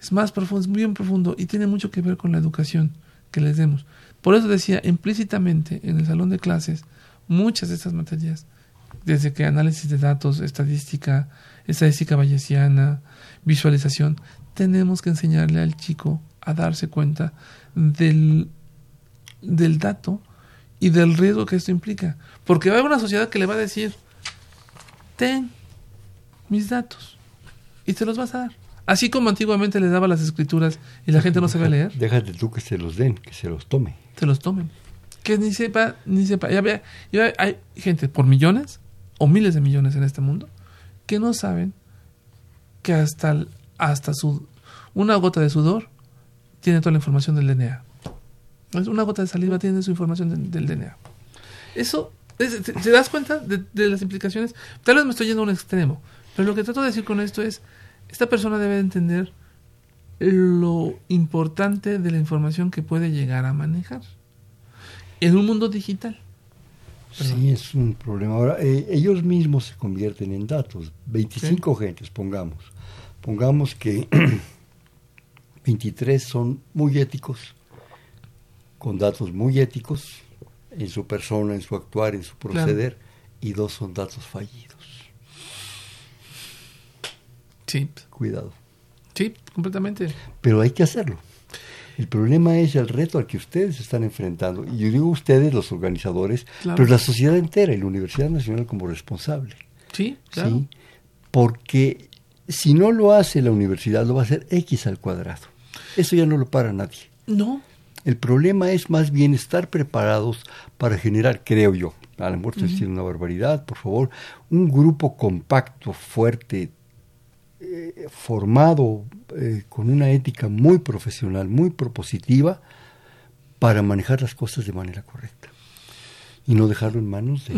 es más profundo, es bien profundo y tiene mucho que ver con la educación que les demos. Por eso decía, implícitamente en el salón de clases, muchas de estas materias, desde que análisis de datos, estadística, estadística bayesiana, visualización, tenemos que enseñarle al chico a darse cuenta del, del dato y del riesgo que esto implica. Porque va a haber una sociedad que le va a decir, ten mis datos y te los vas a dar. Así como antiguamente le daba las escrituras y la gente no sabía leer. Déjate tú que se los den, que se los tome. Se los tomen. que ni sepa, ni sepa. Ya, hay gente por millones o miles de millones en este mundo que no saben que hasta, hasta su, una gota de sudor tiene toda la información del DNA. Es Una gota de saliva tiene su información del- del DNA. Eso, es- ¿te, te das cuenta de, de las implicaciones? Tal vez me estoy yendo a un extremo, pero lo que trato de decir con esto es, esta persona debe entender lo importante de la información que puede llegar a manejar en un mundo digital. Sí, es un problema. Ahora, eh, ellos mismos se convierten en datos. 25 gentes, pongamos. Pongamos que 23 son muy éticos, con datos muy éticos en su persona, en su actuar, en su proceder, y dos son datos fallidos. Sí, Cuidado. sí, completamente. Pero hay que hacerlo. El problema es el reto al que ustedes están enfrentando. Y yo digo ustedes, los organizadores, Claro. pero la sociedad entera y la Universidad Nacional como responsable. Sí, claro. ¿sí? Porque si no lo hace la universidad, lo va a hacer X al cuadrado. Eso ya no lo para nadie. No, El problema es más bien estar preparados para generar, creo yo, a lo mejor estoy diciendo una barbaridad, por favor, un grupo compacto, fuerte, eh, formado eh, con una ética muy profesional, muy propositiva, para manejar las cosas de manera correcta. Y no dejarlo en manos de,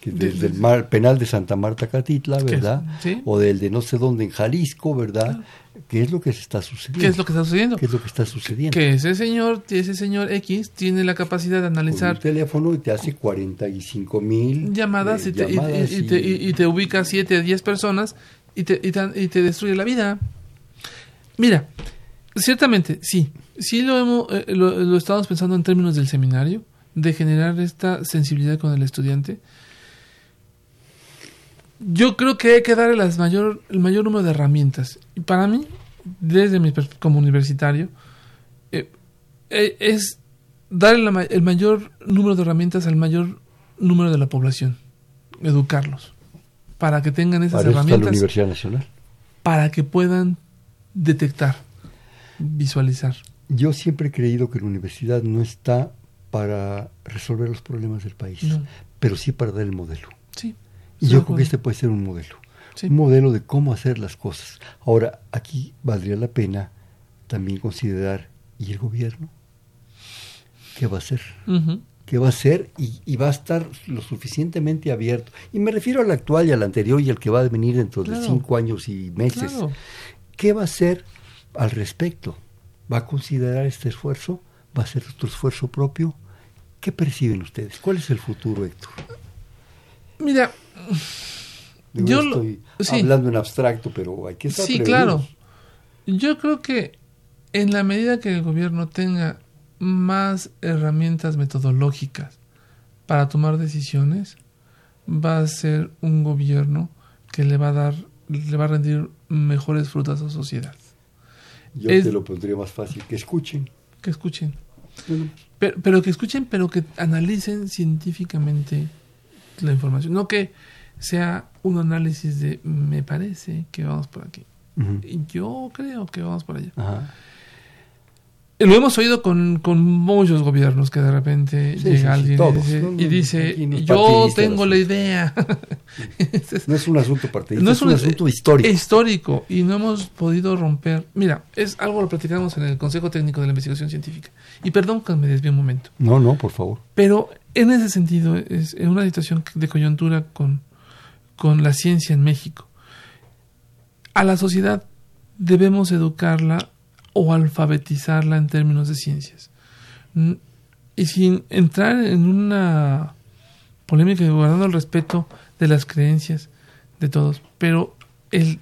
que De- desde el mar- penal de Santa Marta Catitla, ¿verdad? sí. O del de no sé dónde en Jalisco, ¿verdad? ¿Qué es lo que se está sucediendo? ¿qué es lo que está sucediendo? ¿Qué es lo que está sucediendo? Que ese señor, ese señor X tiene la capacidad de Con un analizar teléfono y te hace 45 mil llamadas, eh, y, te, y- llamadas y- y te, y- y te ubica 7 a 10 personas y te, y, te, y te destruye la vida. Mira, ciertamente, sí, sí lo, hemos, eh, lo, lo estamos pensando en términos del seminario, de generar esta sensibilidad con el estudiante. Yo creo que hay que darle las mayor, el mayor número de herramientas. Y para mí, desde mi como universitario, eh, eh, es darle la el mayor número de herramientas al mayor número de la población, educarlos, para que tengan esas Para está la herramientas, Universidad Nacional. para que puedan detectar, visualizar. Yo siempre he creído que la universidad no está para resolver los problemas del país, No. pero sí para dar el modelo. Sí. Y yo creo que este puede ser un modelo. Sí. Un modelo de cómo hacer las cosas. Ahora, aquí valdría la pena también considerar, ¿y el gobierno? ¿Qué va a hacer? ¿Qué va a hacer? Y, y va a estar lo suficientemente abierto. Y me refiero al actual y al anterior y al que va a venir dentro de cinco años y meses. Claro. ¿Qué va a hacer al respecto? ¿Va a considerar este esfuerzo? ¿Va a hacer otro esfuerzo propio? ¿Qué perciben ustedes? ¿Cuál es el futuro, Héctor? Mira, Digo, Yo estoy sí. hablando en abstracto, pero hay que estar sí, claro. Yo creo que en la medida que el gobierno tenga más herramientas metodológicas para tomar decisiones, va a ser un gobierno que le va a dar, le va a rendir mejores frutas a la sociedad. Yo Es- te lo pondría más fácil, que escuchen. Que escuchen. Bueno, Pero, pero que escuchen, pero que analicen científicamente la información. No que sea un análisis de me parece que vamos por aquí. Y Yo creo que vamos por allá. Ajá. Lo hemos oído con, con muchos gobiernos que de repente Sí, llega sí, alguien y dice, No, no, y dice, aquí no es yo tengo la asunto". idea. No es un asunto partidista, No es, un, asunto histórico. histórico y no hemos podido romper. Mira, es algo lo platicamos en el Consejo Técnico de la Investigación Científica. Y perdón que me desvíe un momento. No, no, por favor. Pero en ese sentido, es en una situación de coyuntura con, con la ciencia en México. A la sociedad debemos educarla o alfabetizarla en términos de ciencias. Y sin entrar en una polémica y guardando el respeto de las creencias de todos, pero el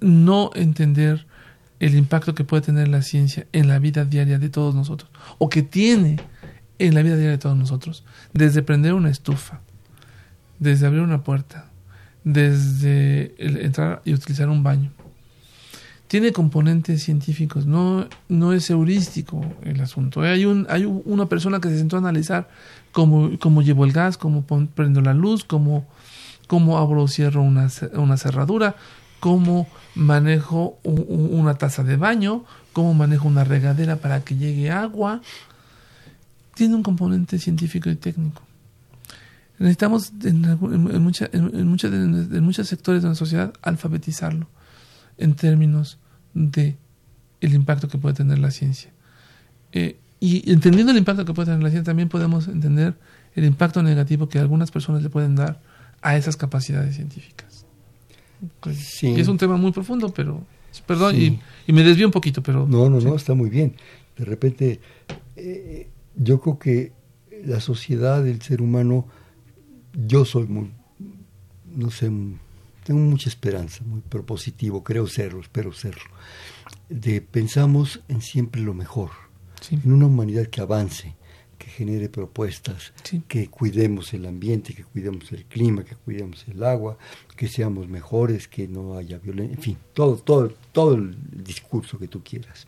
no entender el impacto que puede tener la ciencia en la vida diaria de todos nosotros, o que tiene en la vida diaria de todos nosotros, desde prender una estufa, desde abrir una puerta, desde entrar y utilizar un baño. Tiene componentes científicos, no, no es heurístico el asunto. Hay, un, hay un- una persona que se sentó a analizar cómo, cómo llevo el gas, cómo prendo la luz, cómo, cómo abro o cierro una, una cerradura, cómo manejo una taza de baño, cómo manejo una regadera para que llegue agua. tiene un componente científico y técnico. Necesitamos en, en, mucha, en, en muchos sectores de la sociedad alfabetizarlo en términos de el impacto que puede tener la ciencia. Eh, y entendiendo el impacto que puede tener la ciencia, también podemos entender el impacto negativo que algunas personas le pueden dar a esas capacidades científicas. Sí. Y es un tema muy profundo, pero perdón, y, y, me desvío un poquito, pero... No, no, no, está muy bien. De repente, eh, yo creo que la sociedad, el ser humano, yo soy muy, no sé, tengo mucha esperanza, muy propositivo, creo serlo, espero serlo. De pensamos en siempre lo mejor, en una humanidad que avance, que genere propuestas, que cuidemos el ambiente, que cuidemos el clima, que cuidemos el agua, que seamos mejores, que no haya violencia, en fin, todo, todo, todo el discurso que tú quieras.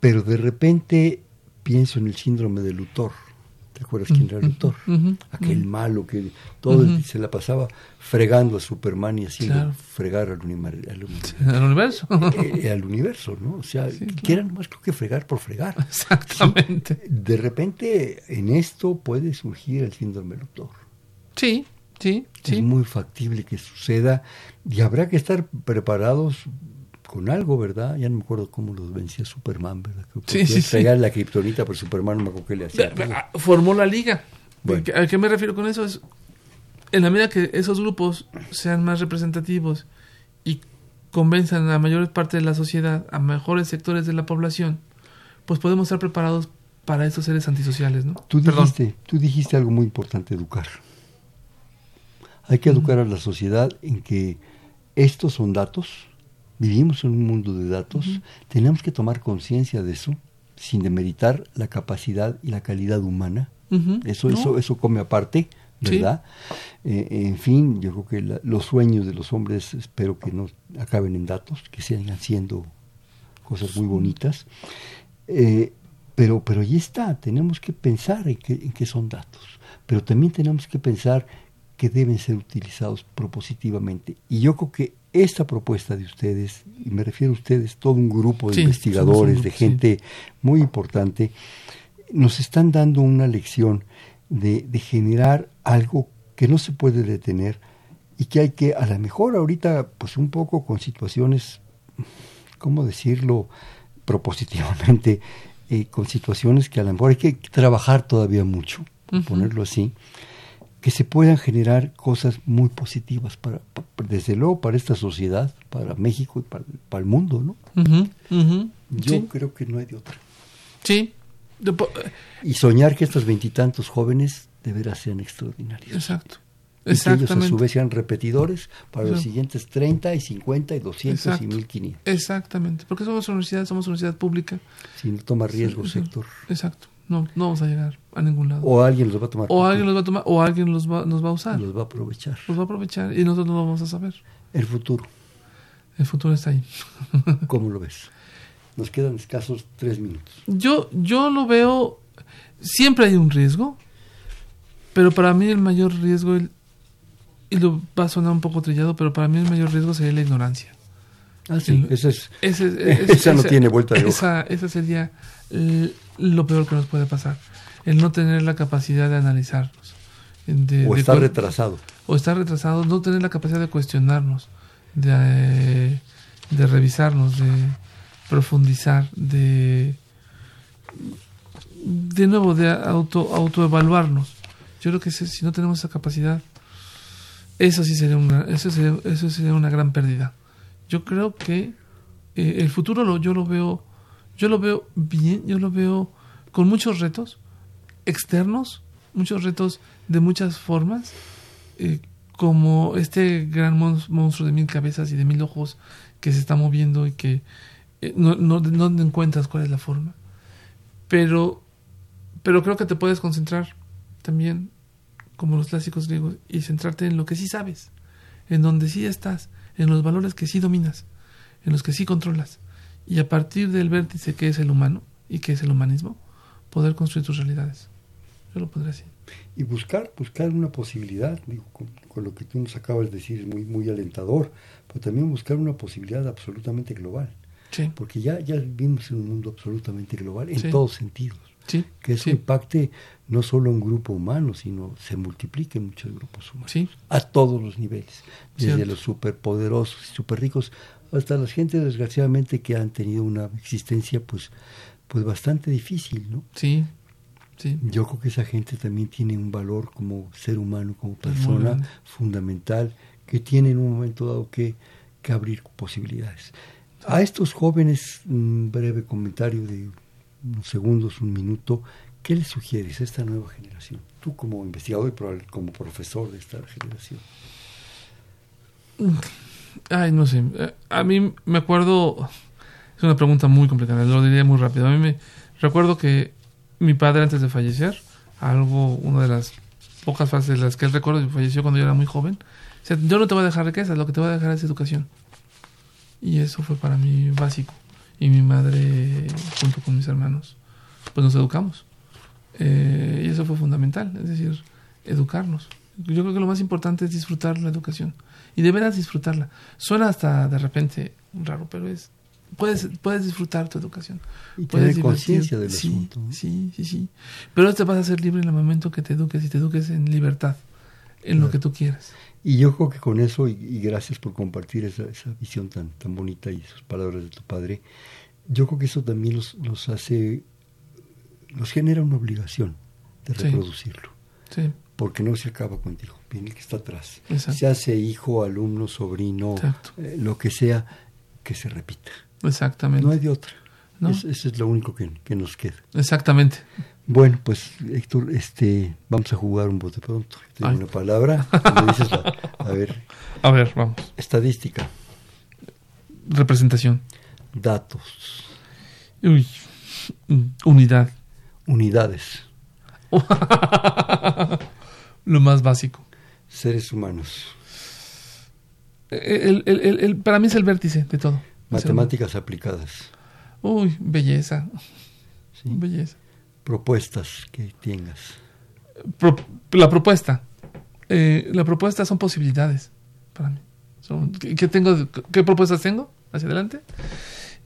Pero de repente pienso en el síndrome de Luthor ¿Te acuerdas quién era el doctor? Aquel malo que todo se la pasaba fregando a Superman y haciendo fregar al, al, universo. Eh, eh, al universo, ¿no? O sea, que era más creo que fregar por fregar. Exactamente. De repente en esto puede surgir el síndrome del doctor. Sí, sí, sí. Es muy factible que suceda y habrá que estar preparados con algo, ¿verdad? Ya no me acuerdo cómo los vencía Superman, ¿verdad? sí, sí, sí. la kriptonita, pero Superman no me acuerdo qué le hacía. Ah, formó la liga. ¿A qué me refiero con eso? Es, en la medida que esos grupos sean más representativos y convenzan a la mayor parte de la sociedad, a mejores sectores de la población, pues podemos estar preparados para esos seres antisociales, ¿no? Tú dijiste, tú dijiste algo muy importante, educar. Hay que educar a la sociedad en que estos son datos, vivimos en un mundo de datos, tenemos que tomar conciencia de eso, sin demeritar la capacidad y la calidad humana. Eso, eso, eso come aparte, ¿verdad? Eh, en fin, yo creo que los sueños de los hombres espero que no acaben en datos, que sigan siendo cosas muy bonitas. Eh, pero, pero ahí está, tenemos que pensar en qué en son datos, pero también tenemos que pensar que deben ser utilizados propositivamente. Y yo creo que esta propuesta de ustedes, y me refiero a ustedes, todo un grupo de investigadores, de gente muy importante, nos están dando una lección de, de, generar algo que no se puede detener y que hay que, a lo mejor ahorita, pues un poco con situaciones, ¿cómo decirlo? propositivamente, eh, con situaciones que a lo mejor hay que trabajar todavía mucho, ponerlo así, que se puedan generar cosas muy positivas para, desde luego para esta sociedad, para México y para, el mundo, ¿no? Yo creo que no hay de otra. Sí. Y soñar que estos veintitantos jóvenes de veras sean extraordinarios. Exacto. Y que ellos a su vez sean repetidores para los siguientes 30 y 50 y 200 y 1500. Exactamente, porque somos una universidad, somos una universidad pública. Si no toma riesgos, sector. Exacto. No, no vamos a llegar a ningún lado. O alguien los va a tomar. O alguien los va a tomar, o alguien los va, nos va a usar. Los va a aprovechar. Los va a aprovechar y nosotros no lo vamos a saber. El futuro. El futuro está ahí. ¿Cómo lo ves? Nos quedan escasos tres minutos. Yo, yo lo veo, siempre hay un riesgo, pero para mí el mayor riesgo, y lo va a sonar un poco trillado, pero para mí el mayor riesgo sería la ignorancia. Ah, sí, ese es, esa no tiene vuelta de hoja. Esa sería lo peor que nos puede pasar. El no tener la capacidad de analizarnos. o estar retrasado. O estar retrasado, no tener la capacidad de cuestionarnos, de, de revisarnos, de profundizar, de de nuevo de auto autoevaluarnos. Yo creo que si no tenemos esa capacidad, eso sí sería una, eso sería, eso sería una gran pérdida. Yo creo que eh, el futuro lo, yo lo veo yo lo veo bien, yo lo veo con muchos retos externos, muchos retos de muchas formas, eh, como este gran monstruo de mil cabezas y de mil ojos que se está moviendo y que eh, no, no, no, encuentras cuál es la forma. Pero, pero creo que te puedes concentrar también, como los clásicos griegos, y centrarte en lo que sí sabes, en donde sí estás, en los valores que sí dominas, en los que sí controlas y a partir del vértice que es el humano y que es el humanismo, poder construir tus realidades. Yo lo podría decir. Y buscar, buscar una posibilidad, digo, con, lo que tú nos acabas de decir es muy, muy alentador, pero también buscar una posibilidad absolutamente global. porque ya, ya vivimos en un mundo absolutamente global en todos sentidos. que eso impacte no solo un grupo humano, sino se multiplique en muchos grupos humanos. A todos los niveles, desde los superpoderosos y super ricos hasta la gente desgraciadamente que han tenido una existencia pues pues bastante difícil, ¿no? Sí. Sí. Yo creo que esa gente también tiene un valor como ser humano, como persona fundamental, que tiene en un momento dado que, que abrir posibilidades. A estos jóvenes, un breve comentario de unos segundos, un minuto, ¿qué les sugieres a esta nueva generación? Tú como investigador y como profesor de esta generación. Ay, no sé. A mí me acuerdo, es una pregunta muy complicada, lo diría muy rápido. A mí me recuerdo que mi padre antes de fallecer, algo, una de las pocas fases de las que él recuerdo, falleció cuando yo era muy joven, yo no te voy a dejar riqueza, lo que te voy a dejar es educación. Y eso fue para mí básico. Y mi madre, junto con mis hermanos, pues nos educamos. Eh, y eso fue fundamental, es decir, educarnos. Yo creo que lo más importante es disfrutar la educación. Y deberás disfrutarla. Suena hasta de repente raro, pero es puedes, puedes disfrutar tu educación. Y puedes tener conciencia del sí, asunto. Sí, sí, sí. Pero te vas a ser libre en el momento que te eduques y te eduques en libertad, en lo que tú quieras. Y yo creo que con eso, y, gracias por compartir esa, esa, visión tan, tan bonita y esas palabras de tu padre, yo creo que eso también los, los hace, los genera una obligación de reproducirlo. Sí. Porque no se acaba contigo, viene el que está atrás. Se hace hijo, alumno, sobrino, eh, lo que sea, que se repita. Exactamente. No hay de otra. eso es lo único que, que, nos queda. Exactamente. Bueno, pues Héctor, este, vamos a jugar un bote pronto. Tengo una palabra. a ver. A ver, vamos. Estadística. Representación. Datos. Uy. Unidad. Unidades. Lo más básico. Seres humanos. El, el, el, para mí es el vértice de todo. Matemáticas aplicadas. Uy, belleza. ¿Sí? Belleza. Propuestas que tengas. la propuesta. Eh, la propuesta son posibilidades para mí. ¿qué, tengo, ¿Qué propuestas tengo? Hacia adelante.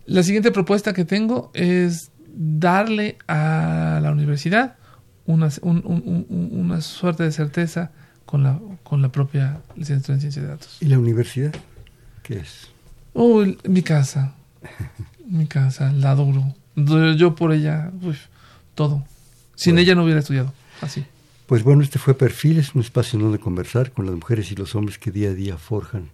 La siguiente propuesta que tengo es darle a la universidad una, una suerte de certeza con la, con la propia licenciatura en ciencia de datos. ¿Y la universidad? ¿Qué es? Oh, mi casa. mi casa, la adoro. Yo por ella, todo. Sin ella no hubiera estudiado. Así. Pues bueno, este fue Perfil, es un espacio en donde conversar con las mujeres y los hombres que día a día forjan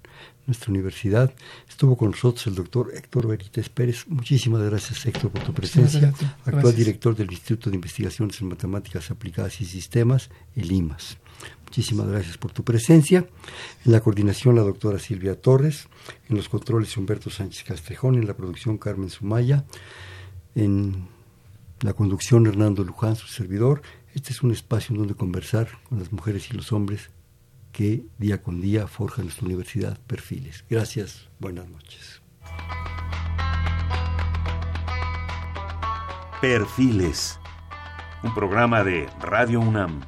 nuestra universidad. Estuvo con nosotros el doctor Héctor Benítez Pérez. Muchísimas gracias, Héctor, por tu presencia. Actual director del Instituto de Investigaciones en Matemáticas Aplicadas y Sistemas, el IMAS. Muchísimas gracias por tu presencia. En la coordinación la doctora Silvia Torres, en los controles Humberto Sánchez Castrejón, en la producción Carmen Sumaya, en la conducción Hernando Luján, su servidor. Este es un espacio en donde conversar con las mujeres y los hombres que día con día forjan nuestra universidad perfiles. Gracias, buenas noches. Perfiles, un programa de Radio UNAM.